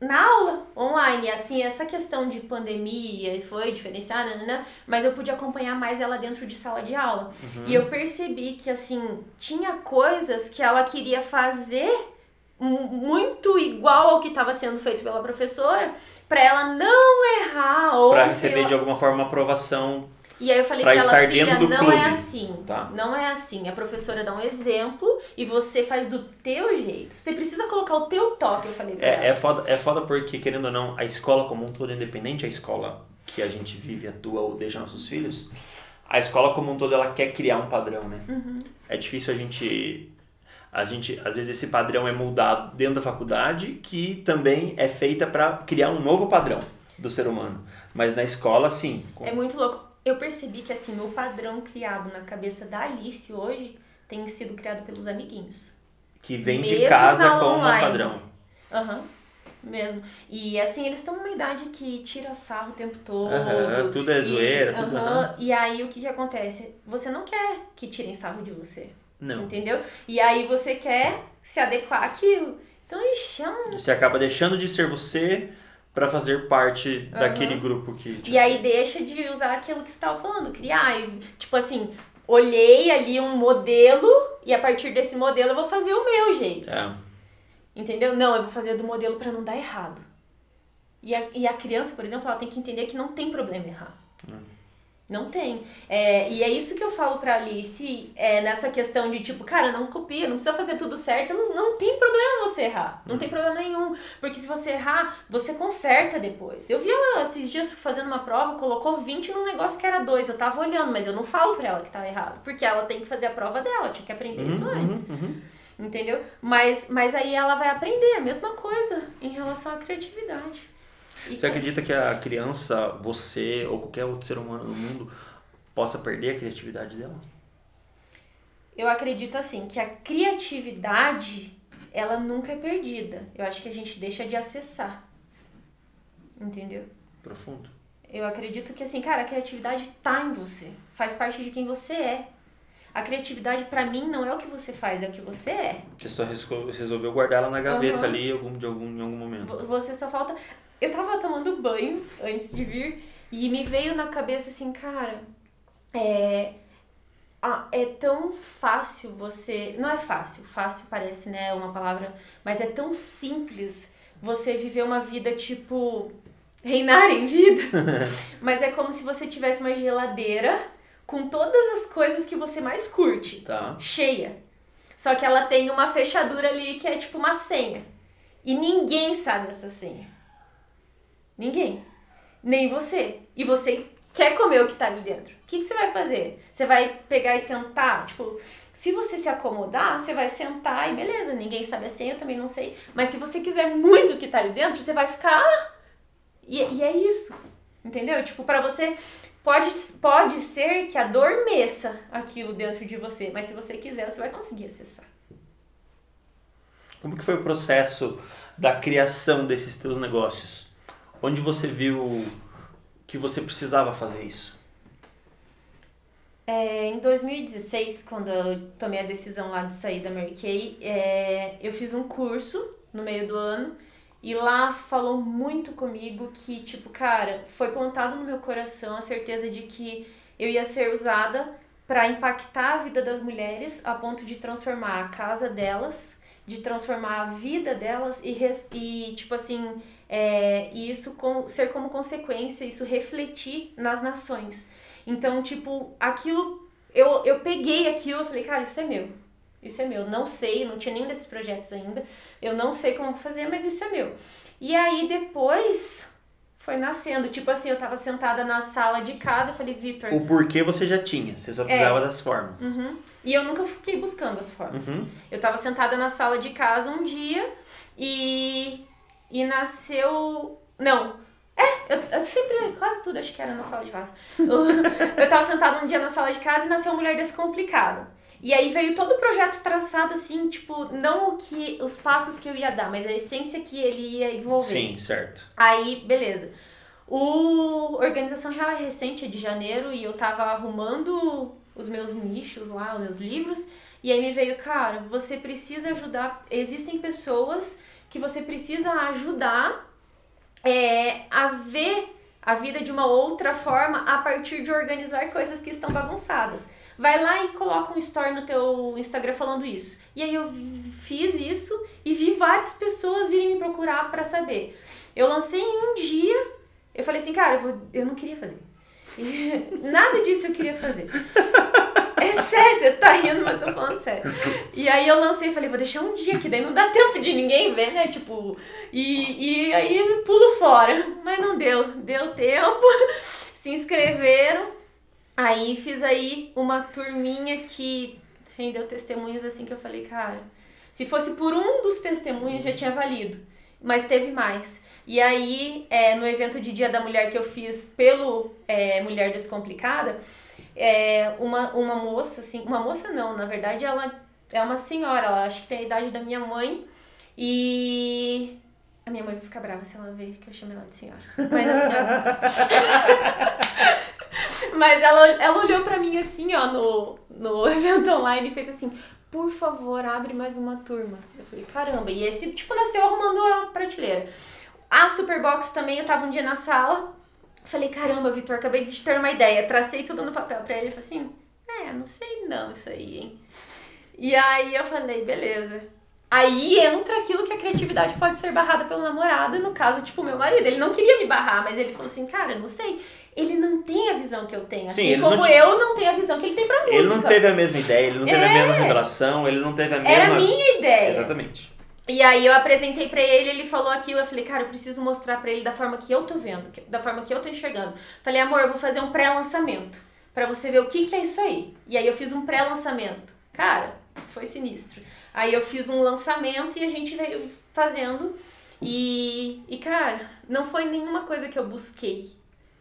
na aula online, assim, essa questão de pandemia foi diferenciada, né? Mas eu pude acompanhar mais ela dentro de sala de aula. E eu percebi que, assim, tinha coisas que ela queria fazer muito igual ao que estava sendo feito pela professora, pra ela não errar ou Pra sei receber lá. de alguma forma aprovação. E aí eu falei pra ela, estar filha, dentro do não clube." é assim. Tá. Não é assim. A professora dá um exemplo e você faz do teu jeito. Você precisa colocar o teu toque, eu falei pra ela. É, é, foda, é foda porque, querendo ou não, a escola como um todo, independente a escola que a gente vive, atua ou deixa nossos filhos, a escola como um todo, ela quer criar um padrão, né? Uhum. É difícil a gente... A gente, às vezes esse padrão é moldado dentro da faculdade, que também é feita para criar um novo padrão do ser humano. Mas na escola, sim. com- É muito louco. Eu percebi que assim, o padrão criado na cabeça da Alice hoje tem sido criado pelos amiguinhos. que vem de mesmo casa na como um padrão. Aham. Mesmo. E assim, eles estão numa idade que tira sarro o tempo todo. Aham, tudo é e- zoeira, tudo- aham. aham. E aí o que, que acontece? Você não quer que tirem sarro de você. Não. Entendeu? E aí você quer se adequar àquilo. Então, ixi, é um Você acaba deixando de ser você para fazer parte daquele grupo que. E aí deixa de usar aquilo que você estava falando, criar. E, tipo assim, olhei ali um modelo e a partir desse modelo eu vou fazer o meu jeito. É. Entendeu? Não, eu vou fazer do modelo para não dar errado. E a, e a criança, por exemplo, ela tem que entender que não tem problema errar. Não tem. É, e é isso que eu falo pra Alice, é, nessa questão de tipo, cara, não copia, não precisa fazer tudo certo, não, não tem problema você errar. Não tem problema nenhum. Porque se você errar, você conserta depois. Eu vi ela esses dias fazendo uma prova, colocou 20 num negócio que era 2. Eu tava olhando, mas eu não falo pra ela que tava errado. Porque ela tem que fazer a prova dela, tinha que aprender isso Uhum, antes. uhum, uhum. Entendeu? Mas, mas aí ela vai aprender a mesma coisa em relação à criatividade. E Você acredita que a criança, você ou qualquer outro ser humano no mundo possa perder a criatividade dela? Eu acredito assim que a criatividade ela nunca é perdida. Eu acho que a gente deixa de acessar. Entendeu? Profundo. Eu acredito que assim, cara, a criatividade tá em você. Faz parte de quem você é. A criatividade pra mim não é o que você faz, é o que você é. Você só resolveu guardar ela na gaveta Aham. ali em algum, de algum, em algum momento. Vo- Você só falta. Eu tava tomando banho antes de vir e me veio na cabeça assim, cara, é. ah, é tão fácil você. Não é fácil, fácil parece, né? Uma palavra. Mas é tão simples você viver uma vida tipo. reinar em vida. *laughs* mas é como se você tivesse uma geladeira com todas as coisas que você mais curte Tá. cheia. Só que ela tem uma fechadura ali que é tipo uma senha. E ninguém sabe essa senha. Ninguém. Nem você. E você quer comer o que tá ali dentro. O que, que você vai fazer? Você vai pegar e sentar? Tipo, se você se acomodar, você vai sentar e beleza, ninguém sabe a senha, também não sei. Mas se você quiser muito o que tá ali dentro, você vai ficar. E, e é isso. Entendeu? Tipo, pra você pode, pode ser que adormeça aquilo dentro de você, mas se você quiser, você vai conseguir acessar. Como que foi o processo da criação desses teus negócios? Onde você viu que você precisava fazer isso? É, em 2016, quando eu tomei a decisão lá de sair da Mary Kay, é, eu fiz um curso no meio do ano e lá falou muito comigo que, tipo, cara, foi plantado no meu coração a certeza de que eu ia ser usada para impactar a vida das mulheres a ponto de transformar a casa delas, de transformar a vida delas e, e tipo assim, é, isso com, ser como consequência, isso refletir nas nações. Então, tipo, aquilo, eu, eu peguei aquilo e falei, cara, isso é meu. Isso é meu. Não sei, não tinha nenhum desses projetos ainda. Eu não sei como fazer, mas isso é meu. E aí depois foi nascendo. Tipo assim, eu tava sentada na sala de casa, eu falei, Vitor. O porquê você já tinha, você só precisava é. das formas. Uhum. E eu nunca fiquei buscando as formas. Uhum. Eu tava sentada na sala de casa um dia e. E nasceu. Não, é, eu, eu, sempre, quase tudo acho que era na sala de casa. Eu, *laughs* eu tava sentada um dia na sala de casa e nasceu uma mulher descomplicada. E aí veio todo o projeto traçado assim, tipo, não o que os passos que eu ia dar, mas a essência que ele ia envolver. Sim, certo. Aí, beleza. O Organização Real é recente, é de janeiro, e eu tava arrumando os meus nichos lá, os meus livros, e aí me veio, cara, você precisa ajudar, existem pessoas que você precisa ajudar é, a ver a vida de uma outra forma a partir de organizar coisas que estão bagunçadas. Vai lá e coloca um story no teu Instagram falando isso. E aí eu fiz isso e vi várias pessoas virem me procurar para saber. Eu lancei em um dia, eu falei assim, cara, eu, vou, eu não queria fazer. *laughs* nada disso eu queria fazer. *laughs* É sério, você tá rindo, mas tô falando sério. E aí eu lancei e falei, vou deixar um dia que daí não dá tempo de ninguém ver, né? Tipo, e, e aí pulo fora. Mas não deu, deu tempo. *laughs* Se inscreveram. Aí fiz aí uma turminha que rendeu testemunhos assim que eu falei, cara, se fosse por um dos testemunhos já tinha valido. Mas teve mais. E aí, é, no evento de Dia da Mulher que eu fiz pelo é, Mulher Descomplicada, é, uma, uma moça, assim, uma moça não, na verdade ela é uma senhora, ela acho que tem a idade da minha mãe e a minha mãe vai ficar brava se ela ver que eu chamo ela de senhora. Mas a senhora *laughs* Mas ela, ela olhou pra mim assim, ó, no, no *laughs* evento online e fez assim, por favor, abre mais uma turma. Eu falei, caramba, e esse, tipo, nasceu arrumando a prateleira. A Superbox também, eu tava um dia na sala, Falei, caramba, Vitor, acabei de ter uma ideia. Tracei tudo no papel pra ele e falei assim: é, não sei não isso aí, hein? E aí eu falei, beleza. Aí entra aquilo que a criatividade pode ser barrada pelo namorado, e no caso, tipo, meu marido. Ele não queria me barrar, mas ele falou assim, cara, não sei. Ele não tem a visão que eu tenho, assim Sim, como não eu não tenho a visão que ele tem pra música. Ele não teve a mesma ideia, ele não teve é. a mesma revelação, ele não teve a mesma... Era a minha ideia. Exatamente. E aí eu apresentei para ele, ele falou aquilo, eu falei, cara, eu preciso mostrar para ele da forma que eu tô vendo, da forma que eu tô enxergando. Falei, amor, eu vou fazer um pré-lançamento para você ver o que que é isso aí. E aí eu fiz um pré-lançamento. Cara, foi sinistro. Aí eu fiz um lançamento e a gente veio fazendo e, e cara, não foi nenhuma coisa que eu busquei.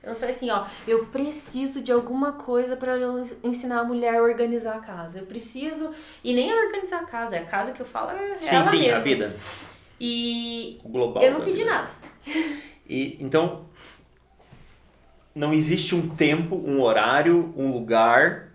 Eu falei assim, ó, eu preciso de alguma coisa para ensinar a mulher a organizar a casa. Eu preciso e nem a organizar a casa, é a casa que eu falo é sim, ela sim, mesma. a vida. E o global. Eu não pedi vida. nada. *laughs* E então não existe um tempo, um horário, um lugar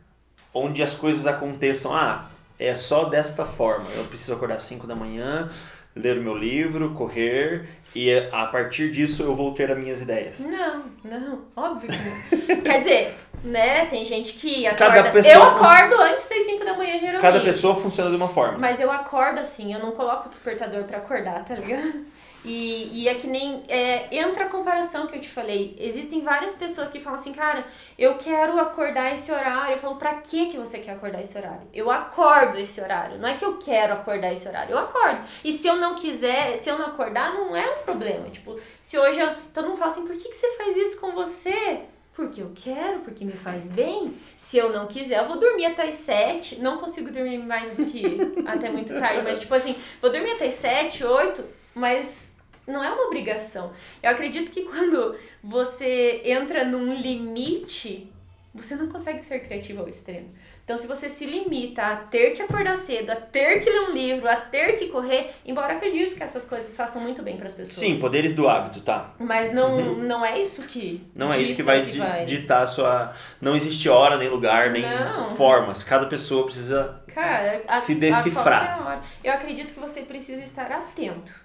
onde as coisas aconteçam. Ah, é só desta forma. Eu preciso acordar às 5 da manhã, ler o meu livro, correr e a partir disso eu vou ter as minhas ideias. Não, não, óbvio que não. *laughs* Quer dizer, né, tem gente que acorda... Cada eu acordo fun... antes das 5 da manhã, geralmente. Cada pessoa funciona de uma forma. Mas eu acordo assim, eu não coloco o despertador para acordar, tá ligado? E, e é que nem. É, entra a comparação que eu te falei. Existem várias pessoas que falam assim, cara, eu quero acordar esse horário. Eu falo, pra que, que você quer acordar esse horário? Eu acordo esse horário. Não é que eu quero acordar esse horário, eu acordo. E se eu não quiser, se eu não acordar, não é um problema. Tipo, se hoje eu, todo mundo fala assim, por que, que você faz isso com você? Porque eu quero, porque me faz bem. Se eu não quiser, eu vou dormir até as sete. Não consigo dormir mais do que até muito tarde, mas tipo assim, vou dormir até as sete, oito, mas não é uma obrigação. Eu acredito que quando você entra num limite, você não consegue ser criativo ao extremo. Então, se você se limita a ter que acordar cedo, a ter que ler um livro, a ter que correr, embora acredito que essas coisas façam muito bem para as pessoas. Sim, poderes do hábito, tá? Mas não, uhum. não é isso que. Não é isso que vai, que vai ditar a sua. Não existe hora, nem lugar, nem não. formas. Cada pessoa precisa Cara, a, se decifrar. Eu acredito que você precisa estar atento.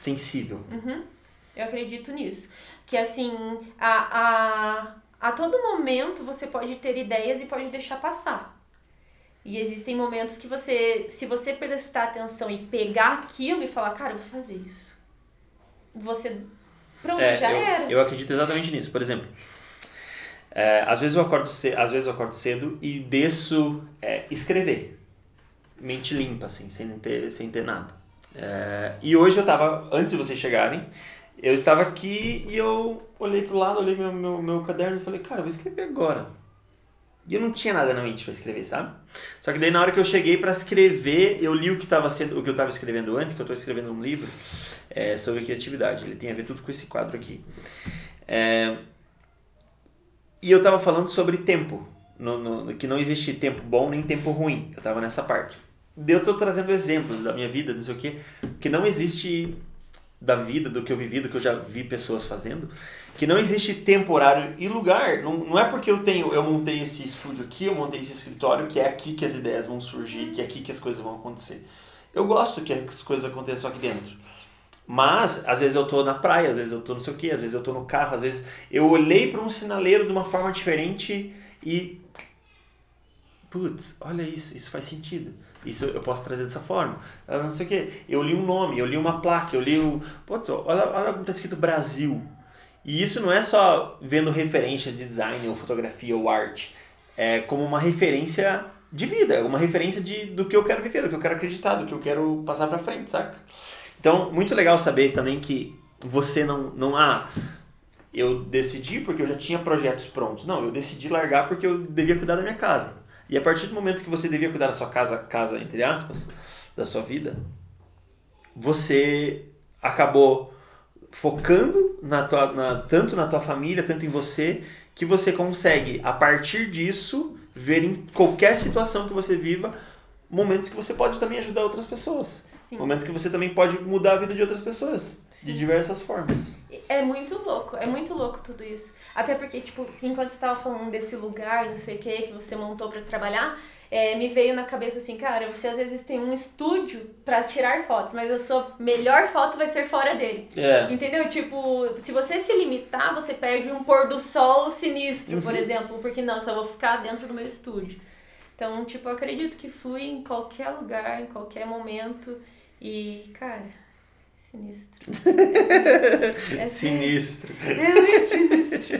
Sensível. Uhum. Eu acredito nisso. Que assim, a, a, a todo momento você pode ter ideias e pode deixar passar. E existem momentos que você, se você prestar atenção e pegar aquilo e falar, cara, eu vou fazer isso. Você. Pronto, é, já eu, era. Eu acredito exatamente nisso. Por exemplo, é, às, vezes eu acordo cedo, às vezes eu acordo cedo e desço é, escrever. Mente limpa, assim, sem ter, sem ter nada. É, e hoje eu tava, antes de vocês chegarem, eu estava aqui e eu olhei pro lado, olhei meu, meu, meu caderno e falei, cara, eu vou escrever agora. E eu não tinha nada na mente para escrever, sabe? Só que daí na hora que eu cheguei para escrever, eu li o que estava sendo, o que eu estava escrevendo antes, que eu estou escrevendo um livro é, sobre criatividade. Ele tem a ver tudo com esse quadro aqui. É, e eu estava falando sobre tempo, no, no, que não existe tempo bom nem tempo ruim. Eu estava nessa parte. Eu estou trazendo exemplos da minha vida, não sei o que, que não existe da vida, do que eu vivi, do que eu já vi pessoas fazendo, que não existe tempo, horário e lugar. Não, não é porque eu tenho, eu montei esse estúdio aqui, eu montei esse escritório, que é aqui que as ideias vão surgir, que é aqui que as coisas vão acontecer. Eu gosto que as coisas aconteçam aqui dentro. Mas, às vezes eu tô na praia, às vezes eu tô não sei o que, às vezes eu tô no carro, às vezes eu olhei para um sinaleiro de uma forma diferente e. Putz, olha isso, isso faz sentido. Isso eu posso trazer dessa forma. Eu não sei o que. Eu li um nome, eu li uma placa, eu li o. Putz, olha, olha como está escrito Brasil. E isso não é só vendo referências de design ou fotografia ou arte. É como uma referência de vida, uma referência de, do que eu quero viver, do que eu quero acreditar, do que eu quero passar para frente, saca? Então, muito legal saber também que você não, não ah, eu decidi porque eu já tinha projetos prontos. Não, eu decidi largar porque eu devia cuidar da minha casa. E a partir do momento que você devia cuidar da sua casa, casa entre aspas, da sua vida, você acabou focando na tua, na, tanto na tua família, tanto em você, que você consegue, a partir disso, ver em qualquer situação que você viva, momentos que você pode também ajudar outras pessoas. Sim. Momentos que você também pode mudar a vida de outras pessoas. Sim. De diversas formas. É muito louco, é muito louco tudo isso. Até porque, tipo, enquanto você estava falando desse lugar, não sei o que, que você montou para trabalhar, é, me veio na cabeça assim, cara, você às vezes tem um estúdio para tirar fotos, mas a sua melhor foto vai ser fora dele. É. Entendeu? Tipo, se você se limitar, você perde um pôr do sol sinistro, uhum. por exemplo, porque não, só vou ficar dentro do meu estúdio. Então, tipo, eu acredito que flui em qualquer lugar, em qualquer momento. E, cara, sinistro. *laughs* É, é sinistro. É muito sinistro.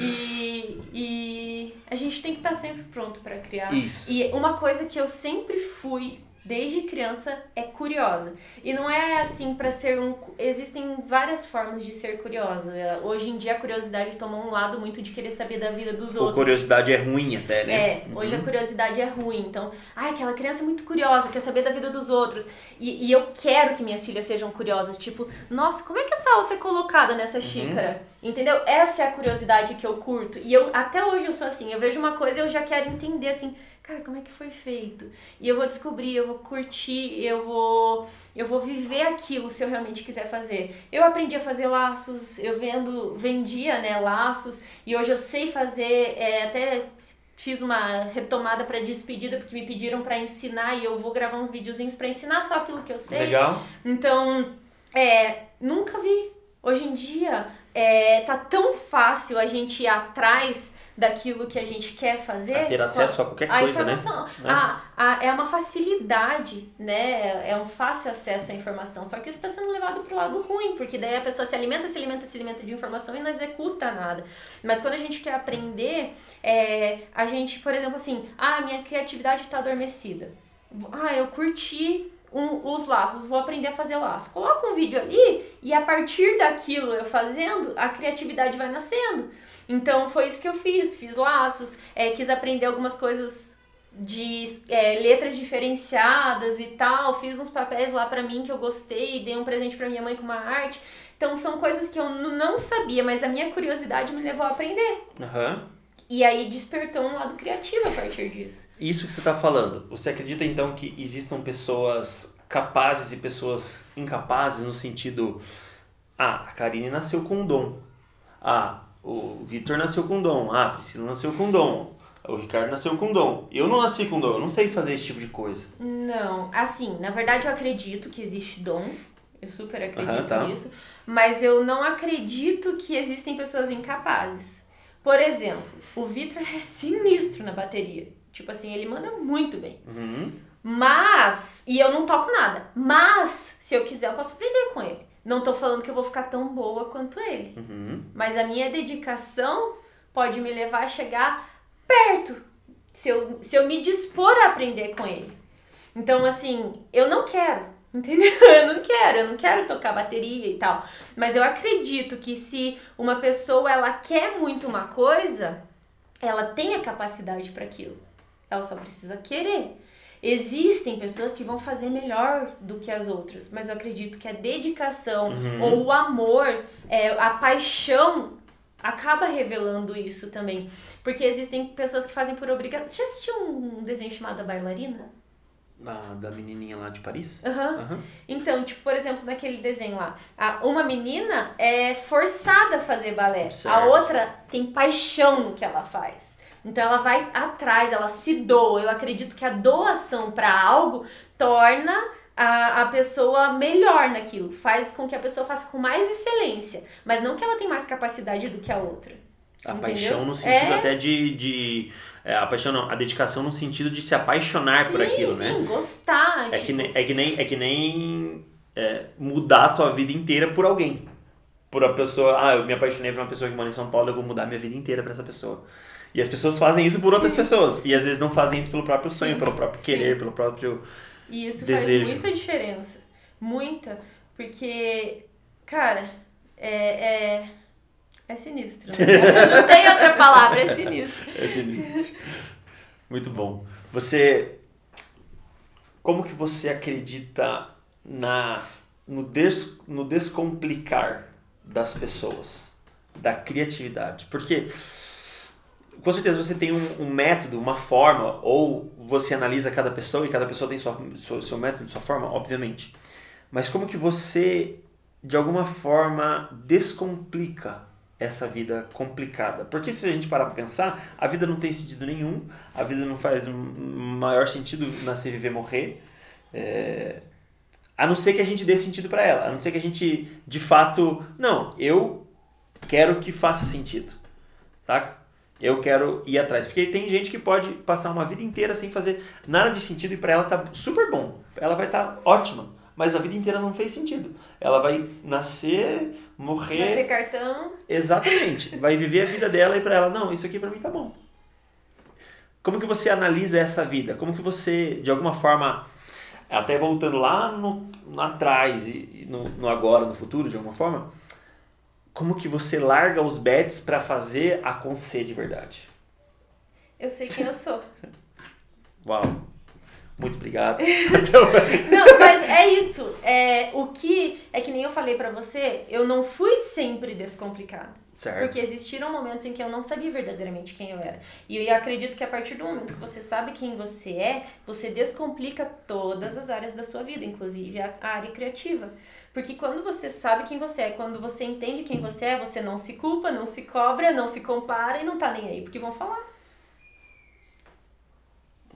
E, e a gente tem que estar sempre pronto para criar. Isso. E uma coisa que eu sempre fui desde criança é curiosa. E não é assim para ser um. Existem várias formas de ser curiosa. Hoje em dia a curiosidade tomou um lado muito de querer saber da vida dos outros. A curiosidade é ruim até, né? É, hoje uhum. a curiosidade é ruim. Então, ai, aquela criança é muito curiosa, quer saber da vida dos outros. E, e eu quero que minhas filhas sejam curiosas. Tipo, nossa, como é que essa alça é colocada nessa uhum. xícara? Entendeu? Essa é a curiosidade que eu curto. E eu até hoje eu sou assim. Eu vejo uma coisa e eu já quero entender assim cara, como é que foi feito? E eu vou descobrir, eu vou curtir, eu vou eu vou viver aquilo se eu realmente quiser fazer. Eu aprendi a fazer laços, eu vendo, vendia, né, laços, e hoje eu sei fazer, é, até fiz uma retomada para despedida porque me pediram para ensinar e eu vou gravar uns videozinhos para ensinar só aquilo que eu sei. Legal. Então, é, nunca vi. Hoje em dia, é, tá tão fácil a gente ir atrás daquilo que a gente quer fazer. A ter acesso a qualquer a coisa, né? A, a, é uma facilidade, né? É um fácil acesso à informação. Só que isso está sendo levado para o lado ruim, porque daí a pessoa se alimenta, se alimenta, se alimenta de informação e não executa nada. Mas quando a gente quer aprender, é, a gente, por exemplo, assim, ah, minha criatividade está adormecida. Ah, eu curti um, os laços, vou aprender a fazer laço. Coloca um vídeo ali e a partir daquilo eu fazendo, a criatividade vai nascendo. Então foi isso que eu fiz, fiz laços, é, quis aprender algumas coisas de é, letras diferenciadas e tal, fiz uns papéis lá para mim que eu gostei, dei um presente para minha mãe com uma arte. Então são coisas que eu não sabia, mas a minha curiosidade me levou a aprender. Aham. E aí despertou um lado criativo a partir disso. Isso que você está falando, você acredita então que existam pessoas capazes e pessoas incapazes no sentido ah, a Karine nasceu com um dom. Ah, o Vitor nasceu com dom. Ah, a Priscila nasceu com dom. O Ricardo nasceu com dom. Eu não nasci com dom, eu não sei fazer esse tipo de coisa. Não, assim, na verdade eu acredito que existe dom. Eu super acredito tá. nisso. Mas eu não acredito que existem pessoas incapazes. Por exemplo, o Vitor é sinistro na bateria. Tipo assim, ele manda muito bem. Uhum. Mas, e eu não toco nada. Mas, se eu quiser, eu posso aprender com ele. Não tô falando que eu vou ficar tão boa quanto ele. Uhum. Mas a minha dedicação pode me levar a chegar perto. Se eu, se eu me dispor a aprender com ele. Então, assim, eu não quero. *laughs* Entendeu? Eu não quero, eu não quero tocar bateria e tal. Mas eu acredito que se uma pessoa ela quer muito uma coisa, ela tem a capacidade para aquilo. Ela só precisa querer. Existem pessoas que vão fazer melhor do que as outras, mas eu acredito que a dedicação Uhum. ou o amor, é, a paixão acaba revelando isso também. Porque existem pessoas que fazem por obrigação. Você já assistiu um desenho chamado A Bailarina? Ah, da menininha lá de Paris? Aham. Aham. Então, tipo, por exemplo, naquele desenho lá, a, uma menina é forçada a fazer balé, a Certo. outra tem paixão no que ela faz. Então ela vai atrás, ela se doa. Eu acredito que a doação para algo torna a, a pessoa melhor naquilo, faz com que a pessoa faça com mais excelência, mas não que ela tem mais capacidade do que a outra. A Entendeu? paixão no sentido É. até de. de é, a paixão não, a dedicação no sentido de se apaixonar por sim, aquilo, sim, né? gostar. É tipo, que nem, é que nem, é que nem é, mudar a tua vida inteira por alguém. Por a pessoa, ah, eu me apaixonei por uma pessoa que mora em São Paulo, eu vou mudar minha vida inteira pra essa pessoa. E as pessoas fazem isso por outras Sim. pessoas. E às vezes não fazem isso pelo próprio sonho, Sim. pelo próprio Sim. querer, pelo próprio. E isso Desejo. faz muita diferença. Muita. Porque, cara, é, é, é sinistro. Né? *laughs* Não tem outra palavra, é sinistro. É sinistro. Muito bom. Você. Como que você acredita na, no, des, no descomplicar das pessoas, da criatividade? Porque com certeza você tem um, um método, uma forma, ou você analisa cada pessoa e cada pessoa tem sua, seu, seu método, sua forma, obviamente. Mas como que você, de alguma forma, descomplica essa vida complicada? Porque se a gente parar para pensar, a vida não tem sentido nenhum, a vida não faz um maior sentido nascer, viver, morrer. É, a não ser que a gente dê sentido para ela, a não ser que a gente, de fato, não, eu quero que faça sentido, saca? Eu quero ir atrás. Porque tem gente que pode passar uma vida inteira sem fazer nada de sentido e para ela tá super bom. Ela vai estar ótima. Mas a vida inteira não fez sentido. Ela vai nascer, Vai ter morrer. cartão. Exatamente. *laughs* Vai viver a vida dela e para ela, não, isso aqui para mim tá bom. Como que você analisa essa vida? Como que você, de alguma forma, até voltando lá no, atrás e no, no agora, no futuro, de alguma forma, como que você larga os bets para fazer acontecer de verdade? Eu sei quem eu sou. *laughs* Uau. Muito obrigado. *laughs* *laughs* Não, mas é isso. É, o que é que nem eu falei pra você, eu não fui sempre descomplicada. certo. Porque existiram momentos em que eu não sabia verdadeiramente quem eu era. E eu acredito que a partir do momento que você sabe quem você é, você descomplica todas as áreas da sua vida, inclusive a área criativa. Porque quando você sabe quem você é, quando você entende quem você é, você não se culpa, não se cobra, não se compara e não tá nem aí, porque vão falar.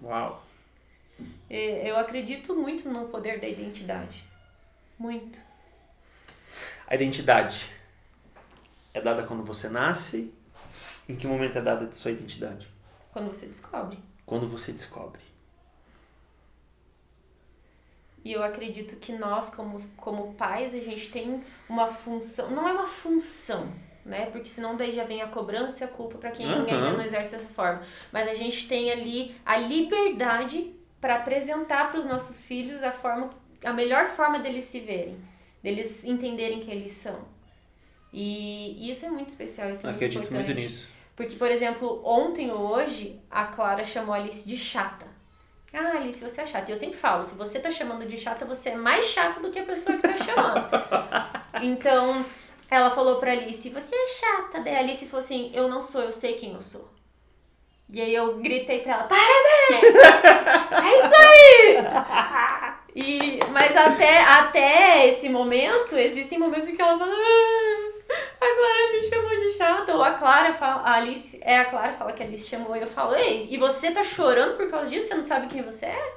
Uau. E Eu acredito muito no poder da identidade. Muito. A identidade é dada quando você nasce? Em que momento é dada a sua identidade? Quando você descobre. Quando você descobre. E eu acredito que nós, como, como pais, a gente tem uma função. Não é uma função, né? Porque senão daí já vem a cobrança e a culpa para quem Aham. ainda não exerce dessa forma. Mas a gente tem ali a liberdade para apresentar para os nossos filhos a forma, a melhor forma deles se verem, deles entenderem quem eles são. E, e isso é muito especial, isso é muito Acredito importante. muito nisso. Porque, por exemplo, ontem ou hoje, a Clara chamou a Alice de chata. Ah, Alice, você é chata. E eu sempre falo, se você tá chamando de chata, você é mais chata do que a pessoa que tá chamando. *laughs* então, ela falou pra Alice, você é chata. Daí a Alice falou assim, eu não sou, eu sei quem eu sou. E aí eu gritei pra ela, parabéns! é isso aí! E, mas até, até esse momento, existem momentos em que ela fala, ah, a Clara me chamou de chata. Ou a Clara fala, a Alice, é a Clara fala que a Alice chamou e eu falo, ei, e você tá chorando por causa disso? Você não sabe quem você é?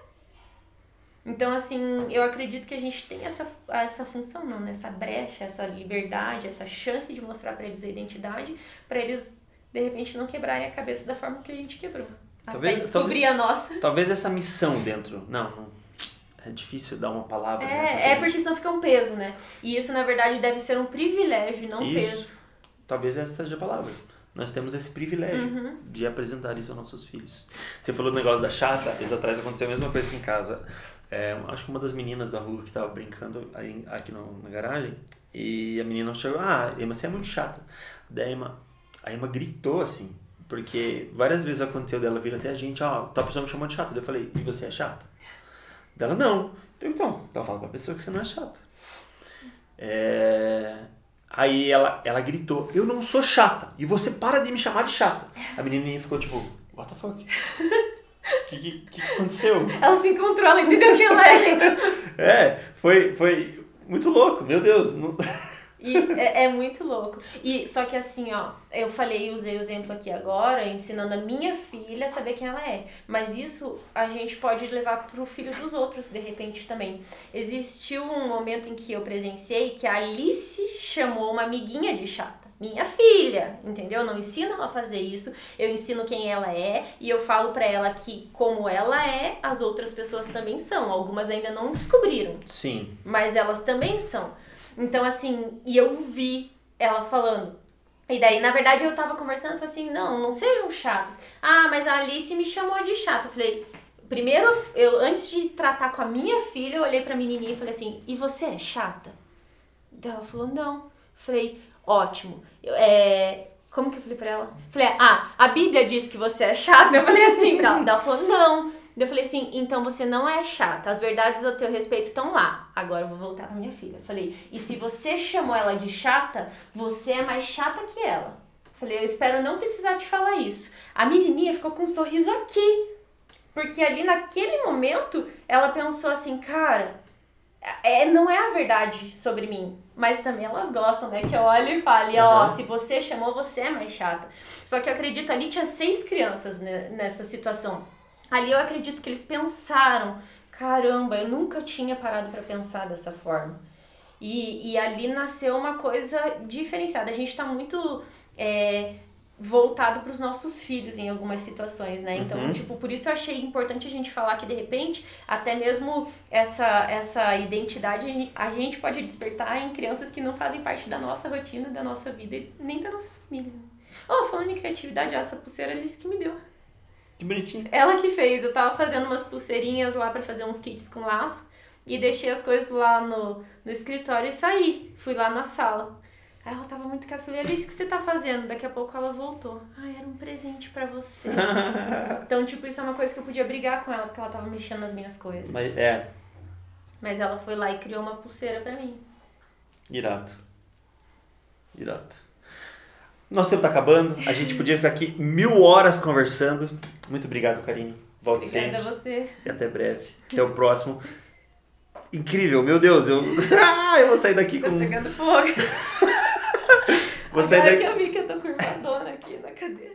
Então, assim, eu acredito que a gente tem essa, essa função, não, né? essa brecha, essa liberdade, essa chance de mostrar para eles a identidade, para eles, de repente, não quebrarem a cabeça da forma que a gente quebrou. Talvez, Até descobrir talvez, a nossa. Talvez essa missão dentro. Não, não é difícil dar uma palavra. É, né, é porque senão fica um peso, né? E isso, na verdade, deve ser um privilégio não um peso. Talvez essa seja a palavra. Nós temos esse privilégio uhum. de apresentar isso aos nossos filhos. Você falou do negócio da chata, dias atrás aconteceu a mesma coisa aqui em casa. É, acho que uma das meninas da rua que estava brincando aí, aqui no, na garagem, e a menina chegou, ah, Emma, você é muito chata. Daí a Emma, a Emma gritou assim, porque várias vezes aconteceu dela vir até a gente, ó, oh, tal pessoa me chamou de chata. Daí eu falei, e você é chata? Dela, não. Então, então, então fala pra pessoa que você não é chata. É... Aí ela, ela gritou, eu não sou chata. E você para de me chamar de chata. A menininha ficou tipo, what the fuck? O *laughs* que, que, que aconteceu? Ela se encontrou, ela entendeu quem ela é. *laughs* é, foi, foi muito louco, meu Deus. Não... *laughs* E é, é, muito louco. E só que assim, ó, eu falei, usei o exemplo aqui agora, ensinando a minha filha a saber quem ela é. Mas isso a gente pode levar pro filho dos outros, de repente, também. Existiu um momento em que eu presenciei que a Alice chamou uma amiguinha de chata minha filha, entendeu? não ensino ela a fazer isso, eu ensino quem ela é e eu falo para ela que como ela é, as outras pessoas também são. Algumas ainda não descobriram. Sim. Mas elas também são. Então, assim, e eu vi ela falando. E daí, na verdade, eu tava conversando falei assim: não, não sejam chatos. Ah, mas a Alice me chamou de chata. Eu falei: primeiro, eu antes de tratar com a minha filha, eu olhei pra menininha e falei assim: e você é chata? Daí ela falou: não. Eu falei: ótimo. Eu, é, como que eu falei pra ela? Falei: ah, a Bíblia diz que você é chata. Eu falei assim pra ela. Daí ela falou: não. Eu falei assim, então você não é chata, as verdades a teu respeito estão lá. Agora eu vou voltar pra minha filha. Falei, e se você chamou ela de chata, você é mais chata que ela. Falei, eu espero não precisar te falar isso. A menininha ficou com um sorriso aqui. Porque ali naquele momento ela pensou assim, cara, é, não é a verdade sobre mim. Mas também elas gostam, né? Que eu olhe e fale, ó, uhum. se você chamou, você é mais chata. Só que eu acredito ali tinha seis crianças né, nessa situação. Ali eu acredito que eles pensaram, caramba, eu nunca tinha parado para pensar dessa forma. E, e ali nasceu uma coisa diferenciada. A gente está muito é, voltado para os nossos filhos em algumas situações, né? Então, uhum. tipo, por isso eu achei importante a gente falar que de repente, até mesmo essa essa identidade a gente pode despertar em crianças que não fazem parte da nossa rotina, da nossa vida e nem da nossa família. Oh, falando em criatividade, essa pulseira Alice que me deu. Que bonitinho. Ela que fez. Eu tava fazendo umas pulseirinhas lá para fazer uns kits com laço. E deixei as coisas lá no, no escritório e saí. Fui lá na sala. Aí ela tava muito café. Falei, Alice, o que você tá fazendo? Daqui a pouco ela voltou. Ah, era um presente para você. *laughs* então, tipo, isso é uma coisa que eu podia brigar com ela, porque ela tava mexendo nas minhas coisas. Mas é. Mas ela foi lá e criou uma pulseira para mim. Irado. Irado. Nosso tempo está acabando. A gente podia ficar aqui mil horas conversando. Muito obrigado, Karine. Volte Obrigada sempre. a você. E até breve. Até o próximo. Incrível, meu Deus. Eu, *laughs* ah, eu vou sair daqui tá com. pegando fogo. *laughs* vou sair Agora daqui... que eu vi que eu tô curvadona aqui na cadeira.